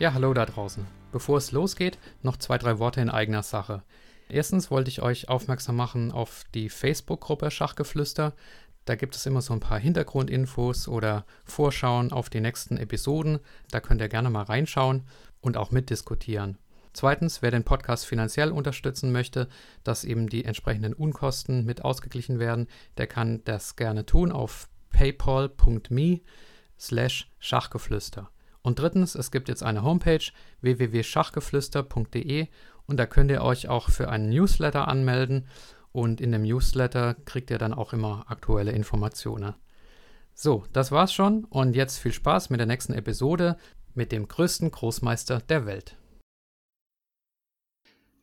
Ja, hallo da draußen. Bevor es losgeht, noch zwei, drei Worte in eigener Sache. Erstens wollte ich euch aufmerksam machen auf die Facebook-Gruppe Schachgeflüster. Da gibt es immer so ein paar Hintergrundinfos oder Vorschauen auf die nächsten Episoden. Da könnt ihr gerne mal reinschauen und auch mitdiskutieren. Zweitens, wer den Podcast finanziell unterstützen möchte, dass eben die entsprechenden Unkosten mit ausgeglichen werden, der kann das gerne tun auf paypal.me slash Schachgeflüster. Und drittens, es gibt jetzt eine Homepage www.schachgeflüster.de und da könnt ihr euch auch für einen Newsletter anmelden und in dem Newsletter kriegt ihr dann auch immer aktuelle Informationen. So, das war's schon und jetzt viel Spaß mit der nächsten Episode mit dem größten Großmeister der Welt.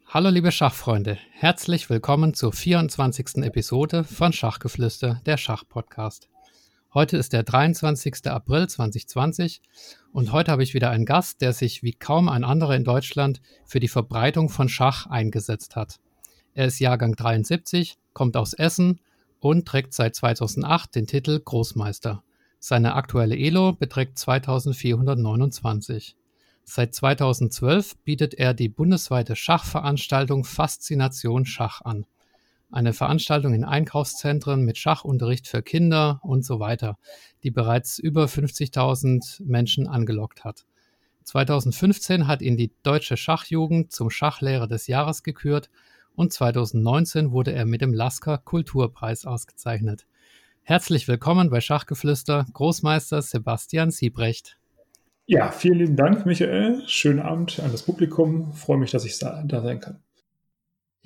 Hallo liebe Schachfreunde, herzlich willkommen zur 24. Episode von Schachgeflüster, der Schachpodcast. Heute ist der 23. April 2020 und heute habe ich wieder einen Gast, der sich wie kaum ein anderer in Deutschland für die Verbreitung von Schach eingesetzt hat. Er ist Jahrgang 73, kommt aus Essen und trägt seit 2008 den Titel Großmeister. Seine aktuelle Elo beträgt 2429. Seit 2012 bietet er die bundesweite Schachveranstaltung Faszination Schach an eine Veranstaltung in Einkaufszentren mit Schachunterricht für Kinder und so weiter, die bereits über 50.000 Menschen angelockt hat. 2015 hat ihn die Deutsche Schachjugend zum Schachlehrer des Jahres gekürt und 2019 wurde er mit dem Lasker Kulturpreis ausgezeichnet. Herzlich willkommen bei Schachgeflüster, Großmeister Sebastian Siebrecht. Ja, vielen lieben Dank, Michael. Schönen Abend an das Publikum. Freue mich, dass ich da sein kann.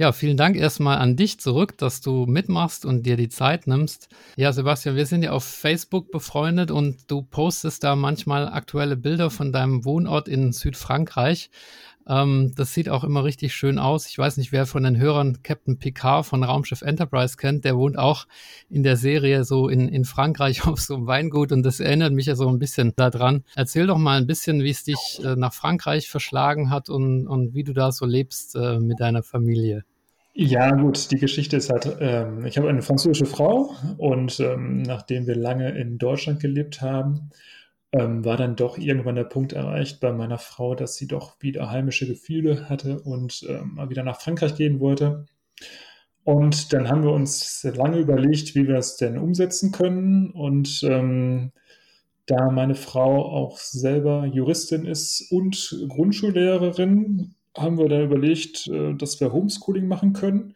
Ja, vielen Dank erstmal an dich zurück, dass du mitmachst und dir die Zeit nimmst. Ja, Sebastian, wir sind ja auf Facebook befreundet und du postest da manchmal aktuelle Bilder von deinem Wohnort in Südfrankreich. Ähm, das sieht auch immer richtig schön aus. Ich weiß nicht, wer von den Hörern Captain Picard von Raumschiff Enterprise kennt. Der wohnt auch in der Serie so in, in Frankreich auf so einem Weingut und das erinnert mich ja so ein bisschen daran. Erzähl doch mal ein bisschen, wie es dich äh, nach Frankreich verschlagen hat und, und wie du da so lebst äh, mit deiner Familie. Ja, gut, die Geschichte ist halt, ähm, ich habe eine französische Frau und ähm, nachdem wir lange in Deutschland gelebt haben, ähm, war dann doch irgendwann der Punkt erreicht bei meiner Frau, dass sie doch wieder heimische Gefühle hatte und ähm, mal wieder nach Frankreich gehen wollte. Und dann haben wir uns lange überlegt, wie wir das denn umsetzen können. Und ähm, da meine Frau auch selber Juristin ist und Grundschullehrerin, haben wir dann überlegt, äh, dass wir Homeschooling machen können.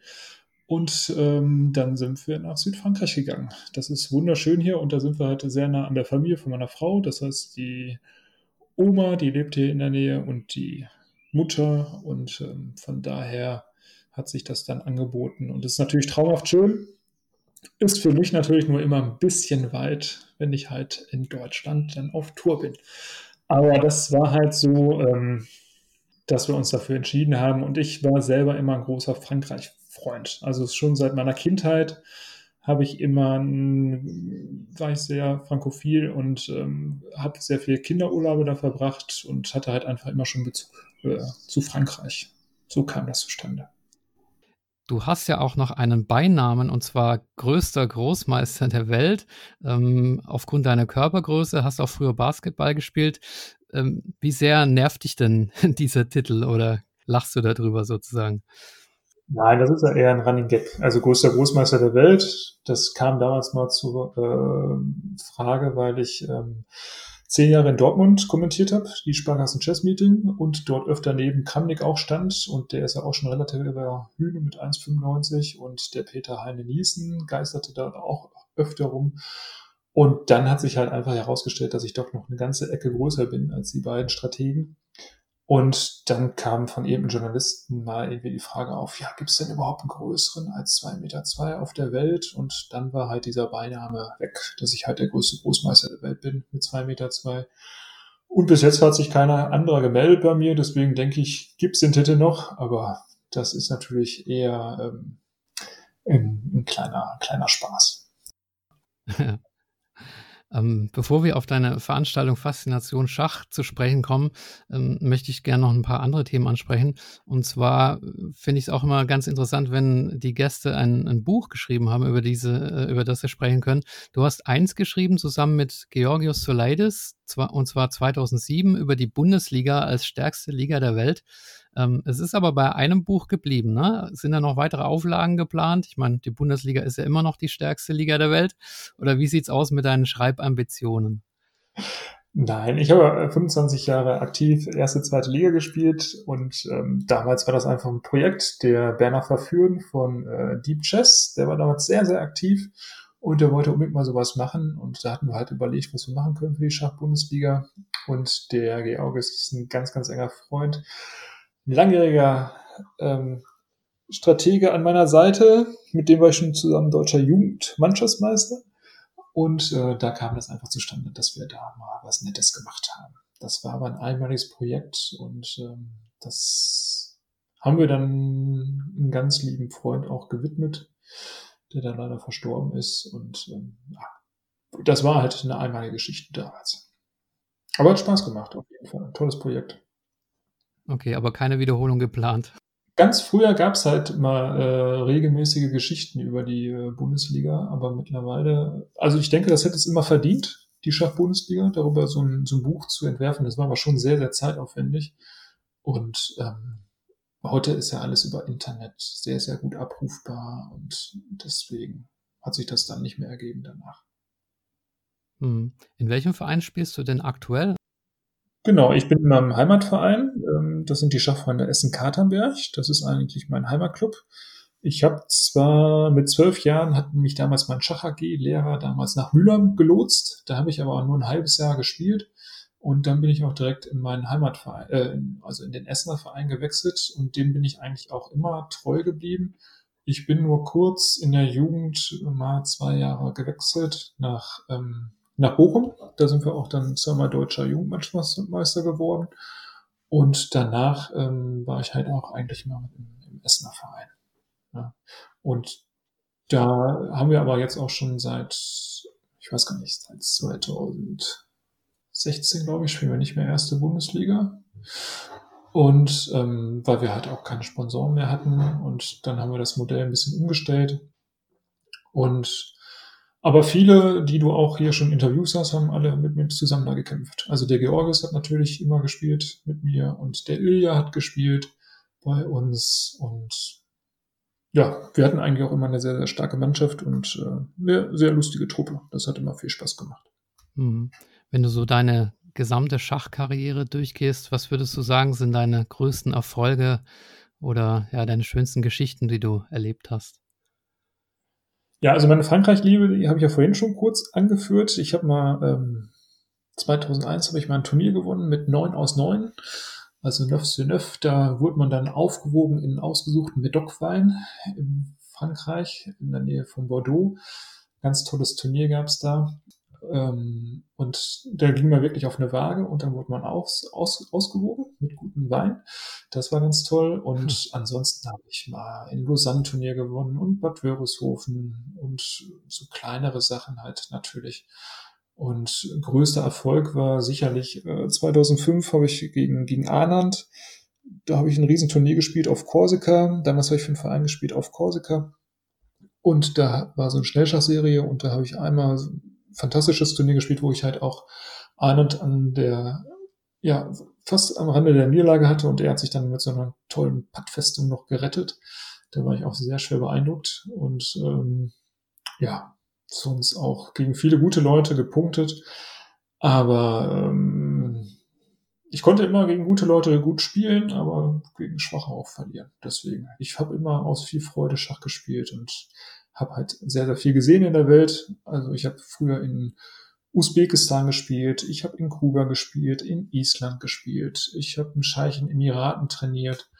Und ähm, dann sind wir nach Südfrankreich gegangen. Das ist wunderschön hier und da sind wir halt sehr nah an der Familie von meiner Frau. Das heißt, die Oma, die lebt hier in der Nähe und die Mutter. Und ähm, von daher hat sich das dann angeboten. Und es ist natürlich traumhaft schön. Ist für mich natürlich nur immer ein bisschen weit, wenn ich halt in Deutschland dann auf Tour bin. Aber das war halt so. Ähm, dass wir uns dafür entschieden haben. Und ich war selber immer ein großer Frankreich-Freund. Also schon seit meiner Kindheit habe ich immer, war ich sehr frankophil und ähm, habe sehr viele Kinderurlaube da verbracht und hatte halt einfach immer schon Bezug äh, zu Frankreich. So kam das zustande. Du hast ja auch noch einen Beinamen und zwar größter Großmeister der Welt. Ähm, aufgrund deiner Körpergröße hast du auch früher Basketball gespielt. Ähm, wie sehr nervt dich denn dieser Titel oder lachst du darüber sozusagen? Nein, das ist ja eher ein Running Gag. Also größter Großmeister der Welt, das kam damals mal zur äh, Frage, weil ich ähm, zehn Jahre in Dortmund kommentiert habe, die Sparkassen Chess Meeting und dort öfter neben Kramnik auch stand und der ist ja auch schon relativ über Hühne mit 1,95 und der Peter Heine Niesen geisterte da auch öfter rum und dann hat sich halt einfach herausgestellt, dass ich doch noch eine ganze Ecke größer bin als die beiden Strategen. Und dann kam von eben Journalisten mal irgendwie die Frage auf, ja, gibt es denn überhaupt einen größeren als zwei Meter zwei auf der Welt? Und dann war halt dieser Beiname weg, dass ich halt der größte Großmeister der Welt bin mit zwei Meter. zwei. Und bis jetzt hat sich keiner anderer gemeldet bei mir, deswegen denke ich, gibt's den Titel noch, aber das ist natürlich eher ähm, ein, ein kleiner, kleiner Spaß. Ähm, bevor wir auf deine Veranstaltung Faszination Schach zu sprechen kommen, ähm, möchte ich gerne noch ein paar andere Themen ansprechen. Und zwar äh, finde ich es auch immer ganz interessant, wenn die Gäste ein, ein Buch geschrieben haben, über diese, äh, über das wir sprechen können. Du hast eins geschrieben zusammen mit Georgios Soleidis, zwar, und zwar 2007 über die Bundesliga als stärkste Liga der Welt. Ähm, es ist aber bei einem Buch geblieben. Ne? Sind da noch weitere Auflagen geplant? Ich meine, die Bundesliga ist ja immer noch die stärkste Liga der Welt. Oder wie sieht es aus mit deinen Schreibambitionen? Nein, ich habe 25 Jahre aktiv erste, zweite Liga gespielt und ähm, damals war das einfach ein Projekt der Berner Verführen von äh, Deep Chess. Der war damals sehr, sehr aktiv und der wollte unbedingt mal sowas machen und da hatten wir halt überlegt, was wir machen können für die Schachbundesliga und der Georg ist ein ganz, ganz enger Freund langjähriger ähm, Stratege an meiner Seite, mit dem war ich schon zusammen deutscher Jugendmannschaftsmeister. Und äh, da kam das einfach zustande, dass wir da mal was Nettes gemacht haben. Das war aber ein einmaliges Projekt und ähm, das haben wir dann einem ganz lieben Freund auch gewidmet, der dann leider verstorben ist. Und ähm, das war halt eine einmalige Geschichte damals. Aber hat Spaß gemacht, auf jeden Fall. Ein tolles Projekt. Okay, aber keine Wiederholung geplant. Ganz früher gab es halt mal äh, regelmäßige Geschichten über die äh, Bundesliga, aber mittlerweile, also ich denke, das hätte es immer verdient, die Schachbundesliga, darüber so ein, so ein Buch zu entwerfen. Das war aber schon sehr, sehr zeitaufwendig. Und ähm, heute ist ja alles über Internet sehr, sehr gut abrufbar und deswegen hat sich das dann nicht mehr ergeben danach. Hm. In welchem Verein spielst du denn aktuell? Genau, ich bin in meinem Heimatverein. Das sind die Schachfreunde Essen-Katernberg. Das ist eigentlich mein Heimatclub. Ich habe zwar mit zwölf Jahren hat mich damals mein Schach-AG-Lehrer damals nach Mühlheim gelotst. Da habe ich aber nur ein halbes Jahr gespielt. Und dann bin ich auch direkt in meinen Heimatverein, äh, also in den Essener Verein gewechselt und dem bin ich eigentlich auch immer treu geblieben. Ich bin nur kurz in der Jugend mal zwei Jahre gewechselt nach ähm, nach Bochum. Da sind wir auch dann zweimal deutscher Jugendmannschaftsmeister geworden. Und danach ähm, war ich halt auch eigentlich mal im, im Essener Verein. Ja. Und da haben wir aber jetzt auch schon seit, ich weiß gar nicht, seit 2016, glaube ich, spielen wir nicht mehr erste Bundesliga. Und ähm, weil wir halt auch keine Sponsoren mehr hatten und dann haben wir das Modell ein bisschen umgestellt. Und aber viele, die du auch hier schon Interviews hast, haben alle mit mir zusammen da gekämpft. Also der Georgis hat natürlich immer gespielt mit mir und der Ilja hat gespielt bei uns und ja, wir hatten eigentlich auch immer eine sehr, sehr starke Mannschaft und äh, eine sehr lustige Truppe. Das hat immer viel Spaß gemacht. Mhm. Wenn du so deine gesamte Schachkarriere durchgehst, was würdest du sagen, sind deine größten Erfolge oder ja, deine schönsten Geschichten, die du erlebt hast? Ja, also meine Frankreich-Liebe, die habe ich ja vorhin schon kurz angeführt. Ich habe mal ähm, 2001 habe ich mal ein Turnier gewonnen mit 9 aus 9, also 9 sur 9. Da wurde man dann aufgewogen in ausgesuchten Medoc-Wein in Frankreich, in der Nähe von Bordeaux. Ganz tolles Turnier gab es da. Ähm, und da ging man wirklich auf eine Waage und dann wurde man aus, aus, ausgewogen mit gutem Wein. Das war ganz toll. Und hm. ansonsten habe ich mal in Lausanne Turnier gewonnen und Bad Wörishofen und so kleinere Sachen halt natürlich. Und größter Erfolg war sicherlich äh, 2005 habe ich gegen, gegen Arnand, da habe ich ein Riesenturnier gespielt auf Korsika. Damals habe ich für einen Verein gespielt auf Korsika. Und da war so eine Schnellschachserie und da habe ich einmal fantastisches Turnier gespielt, wo ich halt auch Arnold an der, ja, fast am Rande der Niederlage hatte und er hat sich dann mit so einer tollen Pattfestung noch gerettet. Da war ich auch sehr schwer beeindruckt und ähm, ja, sonst auch gegen viele gute Leute gepunktet. Aber ähm, ich konnte immer gegen gute Leute gut spielen, aber gegen Schwache auch verlieren. Deswegen, ich habe immer aus viel Freude Schach gespielt und habe halt sehr, sehr viel gesehen in der Welt. Also ich habe früher in Usbekistan gespielt, ich habe in Kuba gespielt, in Island gespielt, ich habe in Scheich in Emiraten trainiert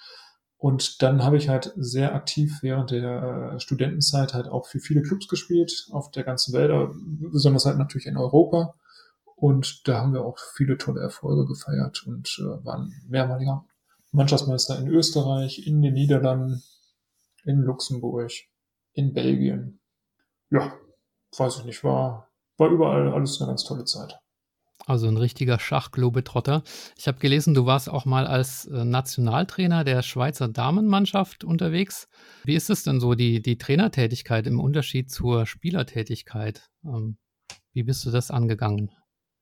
und dann habe ich halt sehr aktiv während der äh, Studentenzeit halt auch für viele Clubs gespielt auf der ganzen Welt, besonders halt natürlich in Europa. Und da haben wir auch viele tolle Erfolge gefeiert und äh, waren mehrmaliger Mannschaftsmeister in Österreich, in den Niederlanden, in Luxemburg, in Belgien. Ja, weiß ich nicht, war, war überall alles eine ganz tolle Zeit. Also ein richtiger Schachglobetrotter. Ich habe gelesen, du warst auch mal als äh, Nationaltrainer der Schweizer Damenmannschaft unterwegs. Wie ist es denn so, die, die Trainertätigkeit im Unterschied zur Spielertätigkeit? Ähm, wie bist du das angegangen?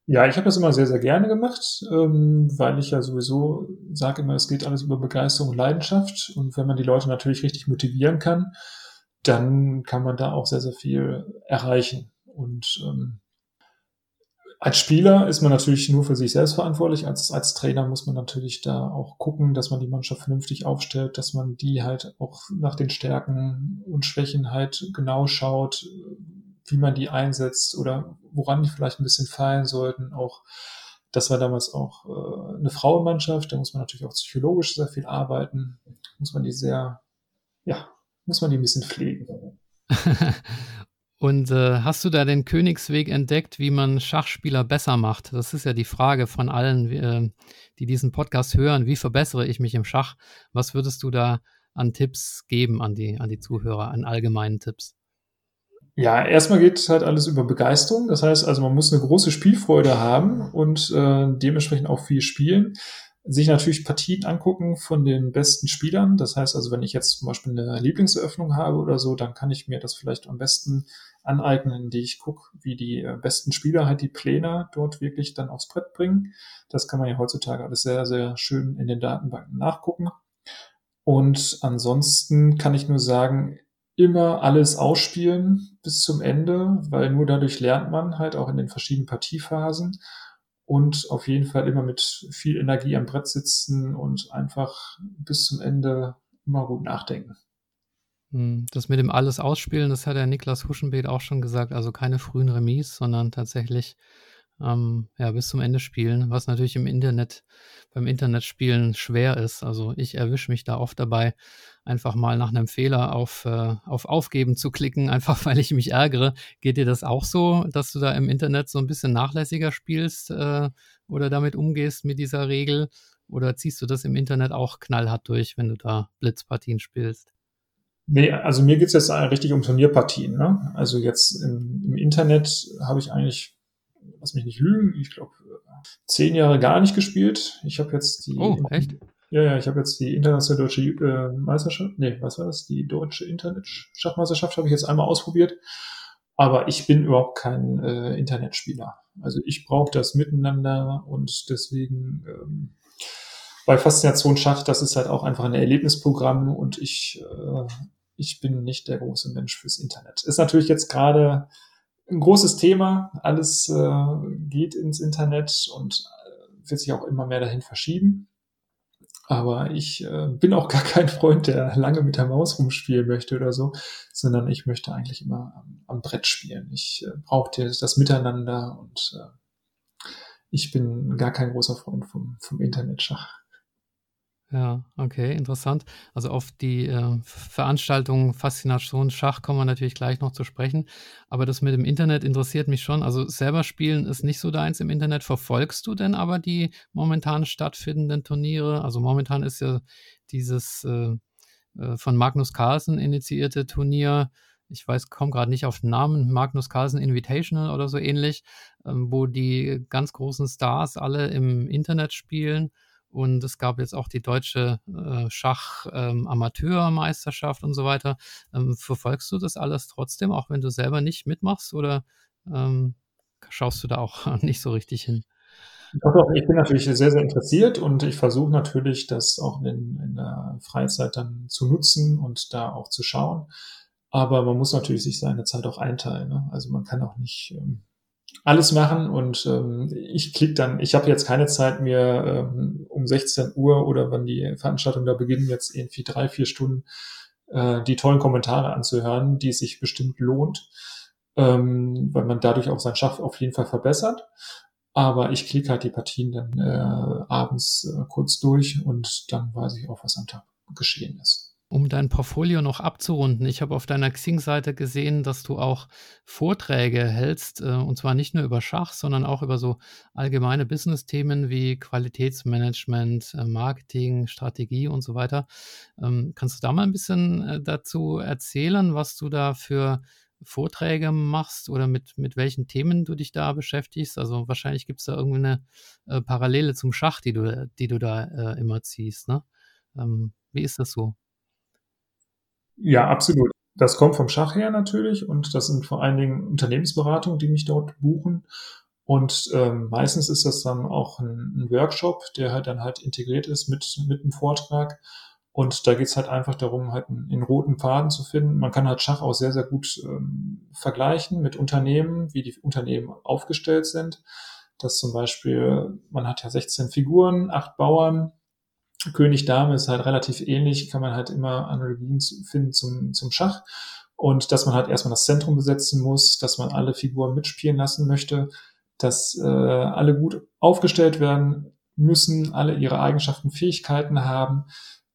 Ja, ich habe das immer sehr, sehr gerne gemacht, ähm, weil ich ja sowieso sage immer, es geht alles über Begeisterung und Leidenschaft. Und wenn man die Leute natürlich richtig motivieren kann, dann kann man da auch sehr, sehr viel erreichen. Und ähm, als Spieler ist man natürlich nur für sich selbst verantwortlich. Als, als Trainer muss man natürlich da auch gucken, dass man die Mannschaft vernünftig aufstellt, dass man die halt auch nach den Stärken und Schwächen halt genau schaut, wie man die einsetzt oder woran die vielleicht ein bisschen fallen sollten. Auch das war damals auch äh, eine Frauenmannschaft, da muss man natürlich auch psychologisch sehr viel arbeiten, muss man die sehr, ja, muss man die ein bisschen pflegen. Und äh, hast du da den Königsweg entdeckt, wie man Schachspieler besser macht? Das ist ja die Frage von allen, äh, die diesen Podcast hören. Wie verbessere ich mich im Schach? Was würdest du da an Tipps geben an die, an die Zuhörer, an allgemeinen Tipps? Ja, erstmal geht halt alles über Begeisterung. Das heißt also, man muss eine große Spielfreude haben und äh, dementsprechend auch viel spielen sich natürlich Partien angucken von den besten Spielern. Das heißt also, wenn ich jetzt zum Beispiel eine Lieblingseröffnung habe oder so, dann kann ich mir das vielleicht am besten aneignen, indem ich gucke, wie die äh, besten Spieler halt die Pläne dort wirklich dann aufs Brett bringen. Das kann man ja heutzutage alles sehr, sehr schön in den Datenbanken nachgucken. Und ansonsten kann ich nur sagen, immer alles ausspielen bis zum Ende, weil nur dadurch lernt man halt auch in den verschiedenen Partiephasen und auf jeden Fall immer mit viel Energie am Brett sitzen und einfach bis zum Ende immer gut nachdenken. Hm, das mit dem alles ausspielen, das hat der Niklas Huschenbeet auch schon gesagt. Also keine frühen Remis, sondern tatsächlich ähm, ja, bis zum Ende spielen, was natürlich im Internet, beim Internetspielen schwer ist. Also ich erwische mich da oft dabei, einfach mal nach einem Fehler auf, äh, auf Aufgeben zu klicken, einfach weil ich mich ärgere. Geht dir das auch so, dass du da im Internet so ein bisschen nachlässiger spielst äh, oder damit umgehst mit dieser Regel? Oder ziehst du das im Internet auch knallhart durch, wenn du da Blitzpartien spielst? Nee, also mir geht's jetzt richtig um Turnierpartien. Ne? Also jetzt im, im Internet habe ich eigentlich, lass mich nicht lügen, ich glaube, zehn Jahre gar nicht gespielt. Ich habe jetzt die. Oh, echt? Ja, ja, ich habe jetzt die internationale deutsche äh, Meisterschaft, nee, was war das? Die deutsche Internet-Schachmeisterschaft habe ich jetzt einmal ausprobiert. Aber ich bin überhaupt kein äh, Internetspieler. Also ich brauche das Miteinander und deswegen ähm, bei Faszination Schach, das ist halt auch einfach ein Erlebnisprogramm und ich, äh, ich bin nicht der große Mensch fürs Internet. Ist natürlich jetzt gerade ein großes Thema. Alles äh, geht ins Internet und äh, wird sich auch immer mehr dahin verschieben. Aber ich äh, bin auch gar kein Freund, der lange mit der Maus rumspielen möchte oder so, sondern ich möchte eigentlich immer am, am Brett spielen. Ich äh, brauche das Miteinander und äh, ich bin gar kein großer Freund vom, vom Internetschach. Ja, okay, interessant. Also auf die äh, Veranstaltung Faszination Schach kommen wir natürlich gleich noch zu sprechen. Aber das mit dem Internet interessiert mich schon. Also selber spielen ist nicht so deins im Internet. Verfolgst du denn aber die momentan stattfindenden Turniere? Also momentan ist ja dieses äh, äh von Magnus Carlsen initiierte Turnier, ich weiß, komme gerade nicht auf den Namen, Magnus Carlsen Invitational oder so ähnlich, ähm, wo die ganz großen Stars alle im Internet spielen. Und es gab jetzt auch die deutsche äh, Schach-Amateurmeisterschaft ähm, und so weiter. Ähm, verfolgst du das alles trotzdem, auch wenn du selber nicht mitmachst oder ähm, schaust du da auch nicht so richtig hin? Doch, ich bin natürlich sehr, sehr interessiert und ich versuche natürlich, das auch in, in der Freizeit dann zu nutzen und da auch zu schauen. Aber man muss natürlich sich seine Zeit auch einteilen. Ne? Also man kann auch nicht ähm, alles machen und ähm, ich klicke dann, ich habe jetzt keine Zeit mir ähm, um 16 Uhr oder wann die Veranstaltung da beginnt, jetzt irgendwie drei, vier Stunden äh, die tollen Kommentare anzuhören, die sich bestimmt lohnt, ähm, weil man dadurch auch sein Schach auf jeden Fall verbessert. Aber ich klicke halt die Partien dann äh, abends äh, kurz durch und dann weiß ich auch, was am Tag geschehen ist. Um dein Portfolio noch abzurunden, ich habe auf deiner Xing-Seite gesehen, dass du auch Vorträge hältst, äh, und zwar nicht nur über Schach, sondern auch über so allgemeine Business-Themen wie Qualitätsmanagement, äh, Marketing, Strategie und so weiter. Ähm, kannst du da mal ein bisschen äh, dazu erzählen, was du da für Vorträge machst oder mit, mit welchen Themen du dich da beschäftigst? Also wahrscheinlich gibt es da irgendwie eine Parallele zum Schach, die du, die du da immer ziehst. Ne? Ähm, wie ist das so? Ja, absolut. Das kommt vom Schach her natürlich und das sind vor allen Dingen Unternehmensberatungen, die mich dort buchen. Und ähm, meistens ist das dann auch ein, ein, Workshop, der halt dann halt integriert ist mit, mit einem Vortrag. Und da geht's halt einfach darum, halt einen, einen, roten Faden zu finden. Man kann halt Schach auch sehr, sehr gut ähm, vergleichen mit Unternehmen, wie die Unternehmen aufgestellt sind. Das zum Beispiel, man hat ja 16 Figuren, acht Bauern, König Dame ist halt relativ ähnlich, kann man halt immer Analogien finden zum, zum Schach. Und dass man halt erstmal das Zentrum besetzen muss, dass man alle Figuren mitspielen lassen möchte, dass äh, alle gut aufgestellt werden müssen, alle ihre Eigenschaften, Fähigkeiten haben,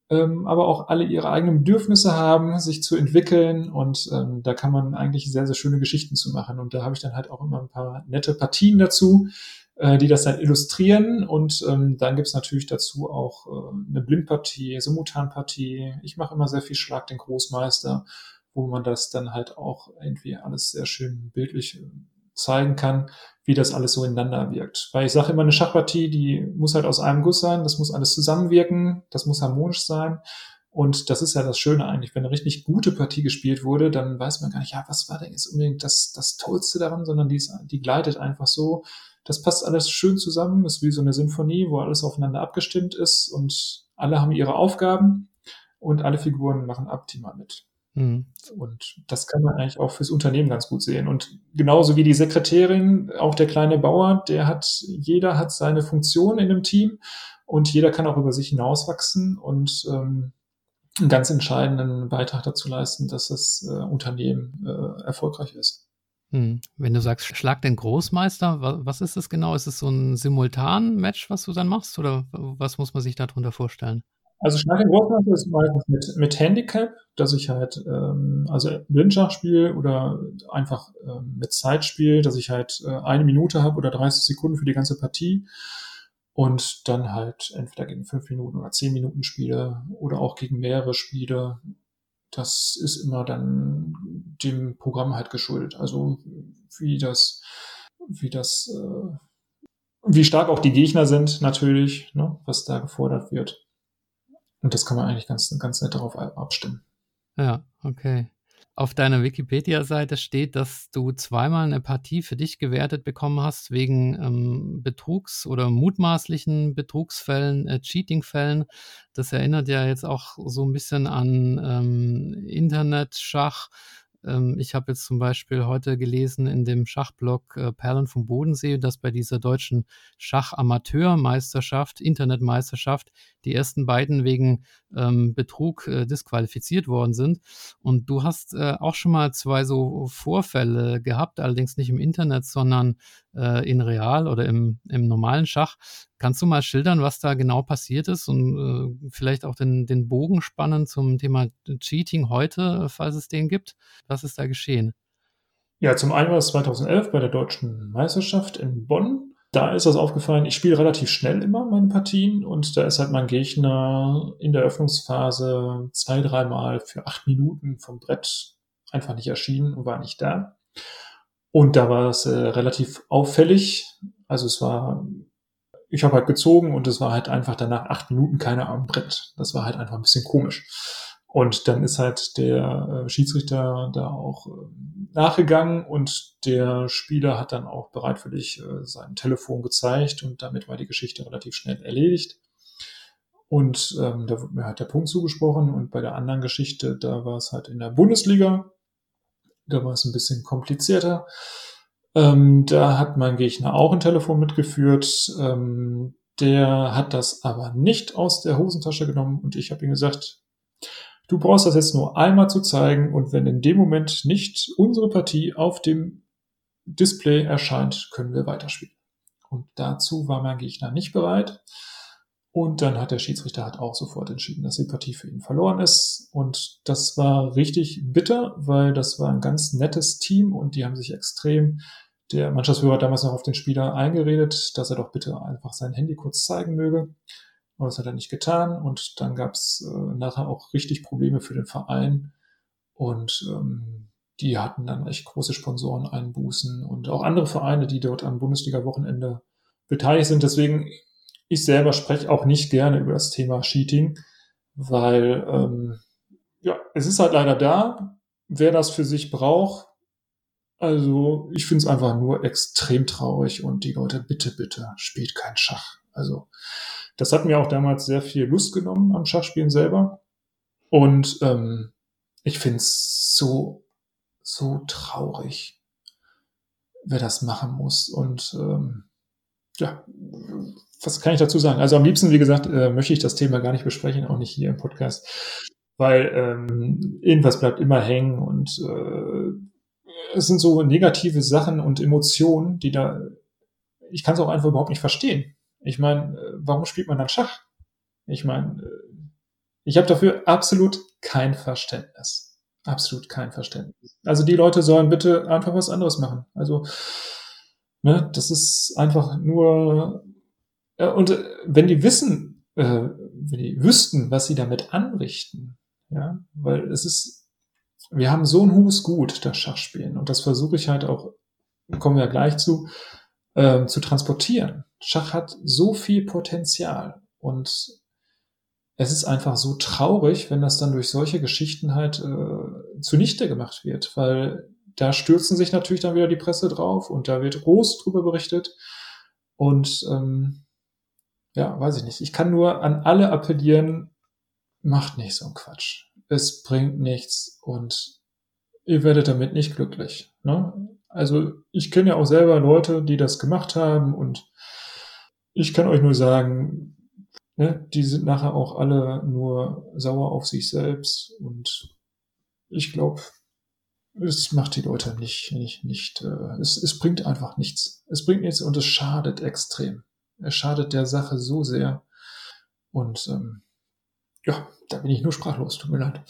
ähm, aber auch alle ihre eigenen Bedürfnisse haben, sich zu entwickeln. Und ähm, da kann man eigentlich sehr, sehr schöne Geschichten zu machen. Und da habe ich dann halt auch immer ein paar nette Partien dazu, äh, die das dann illustrieren. Und ähm, dann gibt's natürlich dazu auch äh, eine Blindpartie, Simultanpartie. Ich mache immer sehr viel Schlag den Großmeister, wo man das dann halt auch irgendwie alles sehr schön bildlich äh, zeigen kann, wie das alles so ineinander wirkt. Weil ich sage immer, eine Schachpartie, die muss halt aus einem Guss sein, das muss alles zusammenwirken, das muss harmonisch sein. Und das ist ja das Schöne eigentlich, wenn eine richtig gute Partie gespielt wurde, dann weiß man gar nicht, ja, was war denn jetzt unbedingt das, das Tollste daran, sondern die, ist, die gleitet einfach so das passt alles schön zusammen, ist wie so eine Sinfonie, wo alles aufeinander abgestimmt ist und alle haben ihre Aufgaben und alle Figuren machen optimal mit. Mhm. Und das kann man eigentlich auch fürs Unternehmen ganz gut sehen. Und genauso wie die Sekretärin, auch der kleine Bauer, der hat, jeder hat seine Funktion in dem Team und jeder kann auch über sich hinauswachsen und ähm, einen ganz entscheidenden Beitrag dazu leisten, dass das äh, Unternehmen äh, erfolgreich ist. Hm. Wenn du sagst, schlag den Großmeister, was ist das genau? Ist es so ein Simultan-Match, was du dann machst? Oder was muss man sich darunter vorstellen? Also Schlag den Großmeister ist meistens mit, mit Handicap, dass ich halt ähm, also Blindschach spiele oder einfach ähm, mit Zeit spiele, dass ich halt äh, eine Minute habe oder 30 Sekunden für die ganze Partie und dann halt entweder gegen fünf Minuten oder zehn Minuten spiele oder auch gegen mehrere Spiele das ist immer dann dem Programm halt geschuldet. Also wie das, wie das, äh, wie stark auch die Gegner sind natürlich, ne, was da gefordert wird. Und das kann man eigentlich ganz, ganz nett darauf abstimmen. Ja, okay. Auf deiner Wikipedia-Seite steht, dass du zweimal eine Partie für dich gewertet bekommen hast wegen ähm, Betrugs- oder mutmaßlichen Betrugsfällen, äh, Cheating-Fällen. Das erinnert ja jetzt auch so ein bisschen an ähm, Internetschach ähm, ich habe jetzt zum Beispiel heute gelesen in dem Schachblog äh, Perlen vom Bodensee, dass bei dieser deutschen Schachamateurmeisterschaft, Internetmeisterschaft, die ersten beiden wegen ähm, Betrug äh, disqualifiziert worden sind. Und du hast äh, auch schon mal zwei so Vorfälle gehabt, allerdings nicht im Internet, sondern äh, in Real oder im, im normalen Schach. Kannst du mal schildern, was da genau passiert ist und äh, vielleicht auch den, den Bogen spannen zum Thema Cheating heute, falls es den gibt? Was ist da geschehen? Ja, zum einen war es 2011 bei der deutschen Meisterschaft in Bonn. Da ist das aufgefallen, ich spiele relativ schnell immer meine Partien und da ist halt mein Gegner in der Öffnungsphase zwei, dreimal für acht Minuten vom Brett einfach nicht erschienen und war nicht da. Und da war es äh, relativ auffällig. Also es war, ich habe halt gezogen und es war halt einfach danach acht Minuten keiner am Brett. Das war halt einfach ein bisschen komisch. Und dann ist halt der äh, Schiedsrichter da auch äh, nachgegangen und der Spieler hat dann auch bereitwillig äh, sein Telefon gezeigt und damit war die Geschichte relativ schnell erledigt. Und ähm, da mir halt der Punkt zugesprochen und bei der anderen Geschichte, da war es halt in der Bundesliga, da war es ein bisschen komplizierter. Ähm, da hat mein Gegner auch ein Telefon mitgeführt. Ähm, der hat das aber nicht aus der Hosentasche genommen und ich habe ihm gesagt, du brauchst das jetzt nur einmal zu zeigen und wenn in dem Moment nicht unsere Partie auf dem Display erscheint, können wir weiterspielen. Und dazu war mein Gegner nicht bereit. Und dann hat der Schiedsrichter hat auch sofort entschieden, dass die Partie für ihn verloren ist. Und das war richtig bitter, weil das war ein ganz nettes Team und die haben sich extrem, der Mannschaftsführer hat damals noch auf den Spieler eingeredet, dass er doch bitte einfach sein Handy kurz zeigen möge. Aber das hat er nicht getan. Und dann gab es äh, nachher auch richtig Probleme für den Verein. Und ähm, die hatten dann echt große Sponsoren einbußen und auch andere Vereine, die dort am Bundesliga-Wochenende beteiligt sind. Deswegen ich selber spreche auch nicht gerne über das Thema Cheating, weil ähm, ja, es ist halt leider da. Wer das für sich braucht, also ich finde es einfach nur extrem traurig und die Leute, bitte, bitte, spielt kein Schach. Also das hat mir auch damals sehr viel Lust genommen am Schachspielen selber. Und ähm, ich finde es so, so traurig, wer das machen muss. Und ähm, ja, was kann ich dazu sagen? Also am liebsten, wie gesagt, äh, möchte ich das Thema gar nicht besprechen, auch nicht hier im Podcast, weil ähm, irgendwas bleibt immer hängen und äh, es sind so negative Sachen und Emotionen, die da, ich kann es auch einfach überhaupt nicht verstehen. Ich meine, äh, warum spielt man dann Schach? Ich meine, äh, ich habe dafür absolut kein Verständnis. Absolut kein Verständnis. Also die Leute sollen bitte einfach was anderes machen. Also Ne? Das ist einfach nur, äh, und wenn die wissen, äh, wenn die wüssten, was sie damit anrichten, ja, weil es ist, wir haben so ein hohes Gut, das Schachspielen, und das versuche ich halt auch, kommen wir gleich zu, äh, zu transportieren. Schach hat so viel Potenzial und es ist einfach so traurig, wenn das dann durch solche Geschichten halt äh, zunichte gemacht wird, weil da stürzen sich natürlich dann wieder die Presse drauf und da wird groß drüber berichtet. Und ähm, ja, weiß ich nicht. Ich kann nur an alle appellieren, macht nicht so einen Quatsch. Es bringt nichts und ihr werdet damit nicht glücklich. Ne? Also ich kenne ja auch selber Leute, die das gemacht haben und ich kann euch nur sagen, ne, die sind nachher auch alle nur sauer auf sich selbst und ich glaube, es macht die Leute nicht, nicht, nicht, äh, es, es bringt einfach nichts. Es bringt nichts und es schadet extrem. Es schadet der Sache so sehr. Und ähm, ja, da bin ich nur sprachlos, tut mir leid.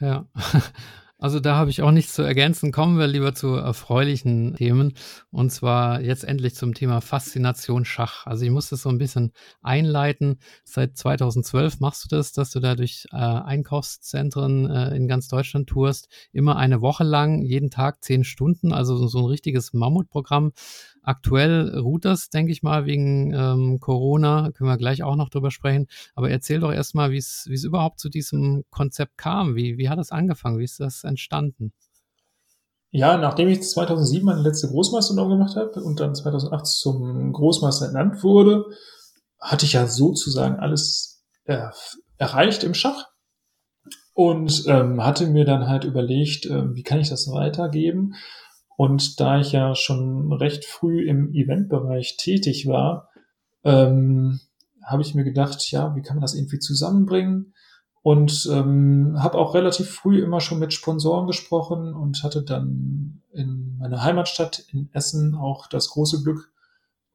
Ja, Also da habe ich auch nichts zu ergänzen. Kommen wir lieber zu erfreulichen Themen. Und zwar jetzt endlich zum Thema Faszination Schach. Also ich muss das so ein bisschen einleiten. Seit 2012 machst du das, dass du da durch äh, Einkaufszentren äh, in ganz Deutschland tourst. Immer eine Woche lang, jeden Tag zehn Stunden. Also so ein richtiges Mammutprogramm. Aktuell ruht das, denke ich mal, wegen ähm, Corona. Können wir gleich auch noch drüber sprechen. Aber erzähl doch erstmal, wie es überhaupt zu diesem Konzept kam. Wie, wie hat das angefangen? Wie ist das entstanden? Ja, nachdem ich 2007 meine letzte Großmeisterung gemacht habe und dann 2008 zum Großmeister ernannt wurde, hatte ich ja sozusagen alles äh, erreicht im Schach und ähm, hatte mir dann halt überlegt, äh, wie kann ich das weitergeben und da ich ja schon recht früh im Eventbereich tätig war, ähm, habe ich mir gedacht, ja, wie kann man das irgendwie zusammenbringen? Und ähm, habe auch relativ früh immer schon mit Sponsoren gesprochen und hatte dann in meiner Heimatstadt in Essen auch das große Glück,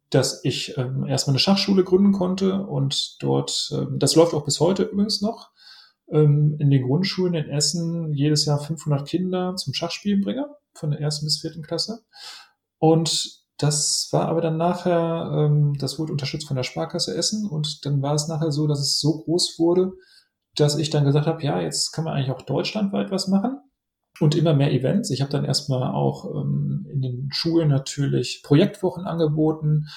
dass ich ähm, erstmal eine Schachschule gründen konnte und dort, ähm, das läuft auch bis heute übrigens noch, ähm, in den Grundschulen in Essen jedes Jahr 500 Kinder zum Schachspielen bringe von der ersten bis vierten Klasse. Und das war aber dann nachher, ähm, das wurde unterstützt von der Sparkasse Essen und dann war es nachher so, dass es so groß wurde, dass ich dann gesagt habe, ja, jetzt kann man eigentlich auch deutschlandweit was machen und immer mehr Events. Ich habe dann erstmal auch ähm, in den Schulen natürlich Projektwochen angeboten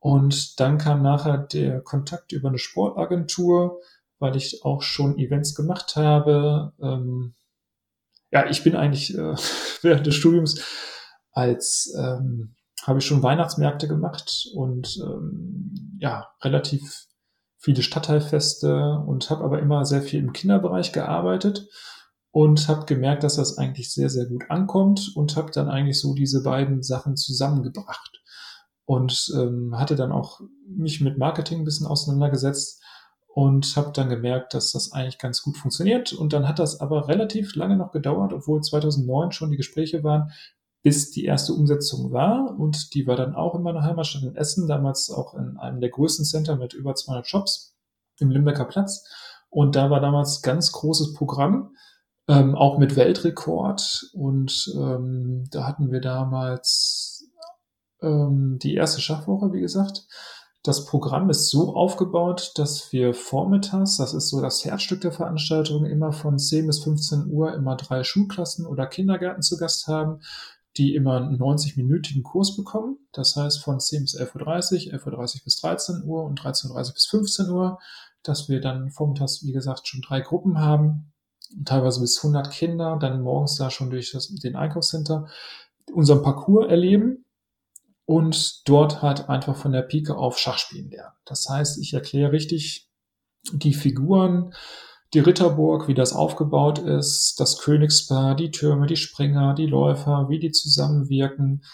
und dann kam nachher der Kontakt über eine Sportagentur, weil ich auch schon Events gemacht habe. Ähm, ja, ich bin eigentlich äh, während des Studiums als ähm, habe ich schon Weihnachtsmärkte gemacht und ähm, ja, relativ viele Stadtteilfeste und habe aber immer sehr viel im Kinderbereich gearbeitet und habe gemerkt, dass das eigentlich sehr, sehr gut ankommt und habe dann eigentlich so diese beiden Sachen zusammengebracht und ähm, hatte dann auch mich mit Marketing ein bisschen auseinandergesetzt und habe dann gemerkt, dass das eigentlich ganz gut funktioniert. Und dann hat das aber relativ lange noch gedauert, obwohl 2009 schon die Gespräche waren, bis die erste Umsetzung war. Und die war dann auch in meiner Heimatstadt in Essen, damals auch in einem der größten Center mit über 200 Shops im Limbecker Platz. Und da war damals ganz großes Programm, ähm, auch mit Weltrekord. Und ähm, da hatten wir damals ähm, die erste Schachwoche, wie gesagt. Das Programm ist so aufgebaut, dass wir vormittags, das ist so das Herzstück der Veranstaltung, immer von 10 bis 15 Uhr immer drei Schulklassen oder Kindergärten zu Gast haben, die immer einen 90-minütigen Kurs bekommen. Das heißt von 10 bis 11.30 Uhr, 11.30 Uhr bis 13 Uhr und 13.30 Uhr bis 15 Uhr, dass wir dann vormittags, wie gesagt, schon drei Gruppen haben, teilweise bis 100 Kinder, dann morgens da schon durch das, den Einkaufscenter unseren Parcours erleben und dort halt einfach von der Pike auf Schach spielen lernen. Das heißt, ich erkläre richtig die Figuren, die Ritterburg, wie das aufgebaut ist, das Königspaar, die Türme, die Springer, die Läufer, wie die zusammenwirken.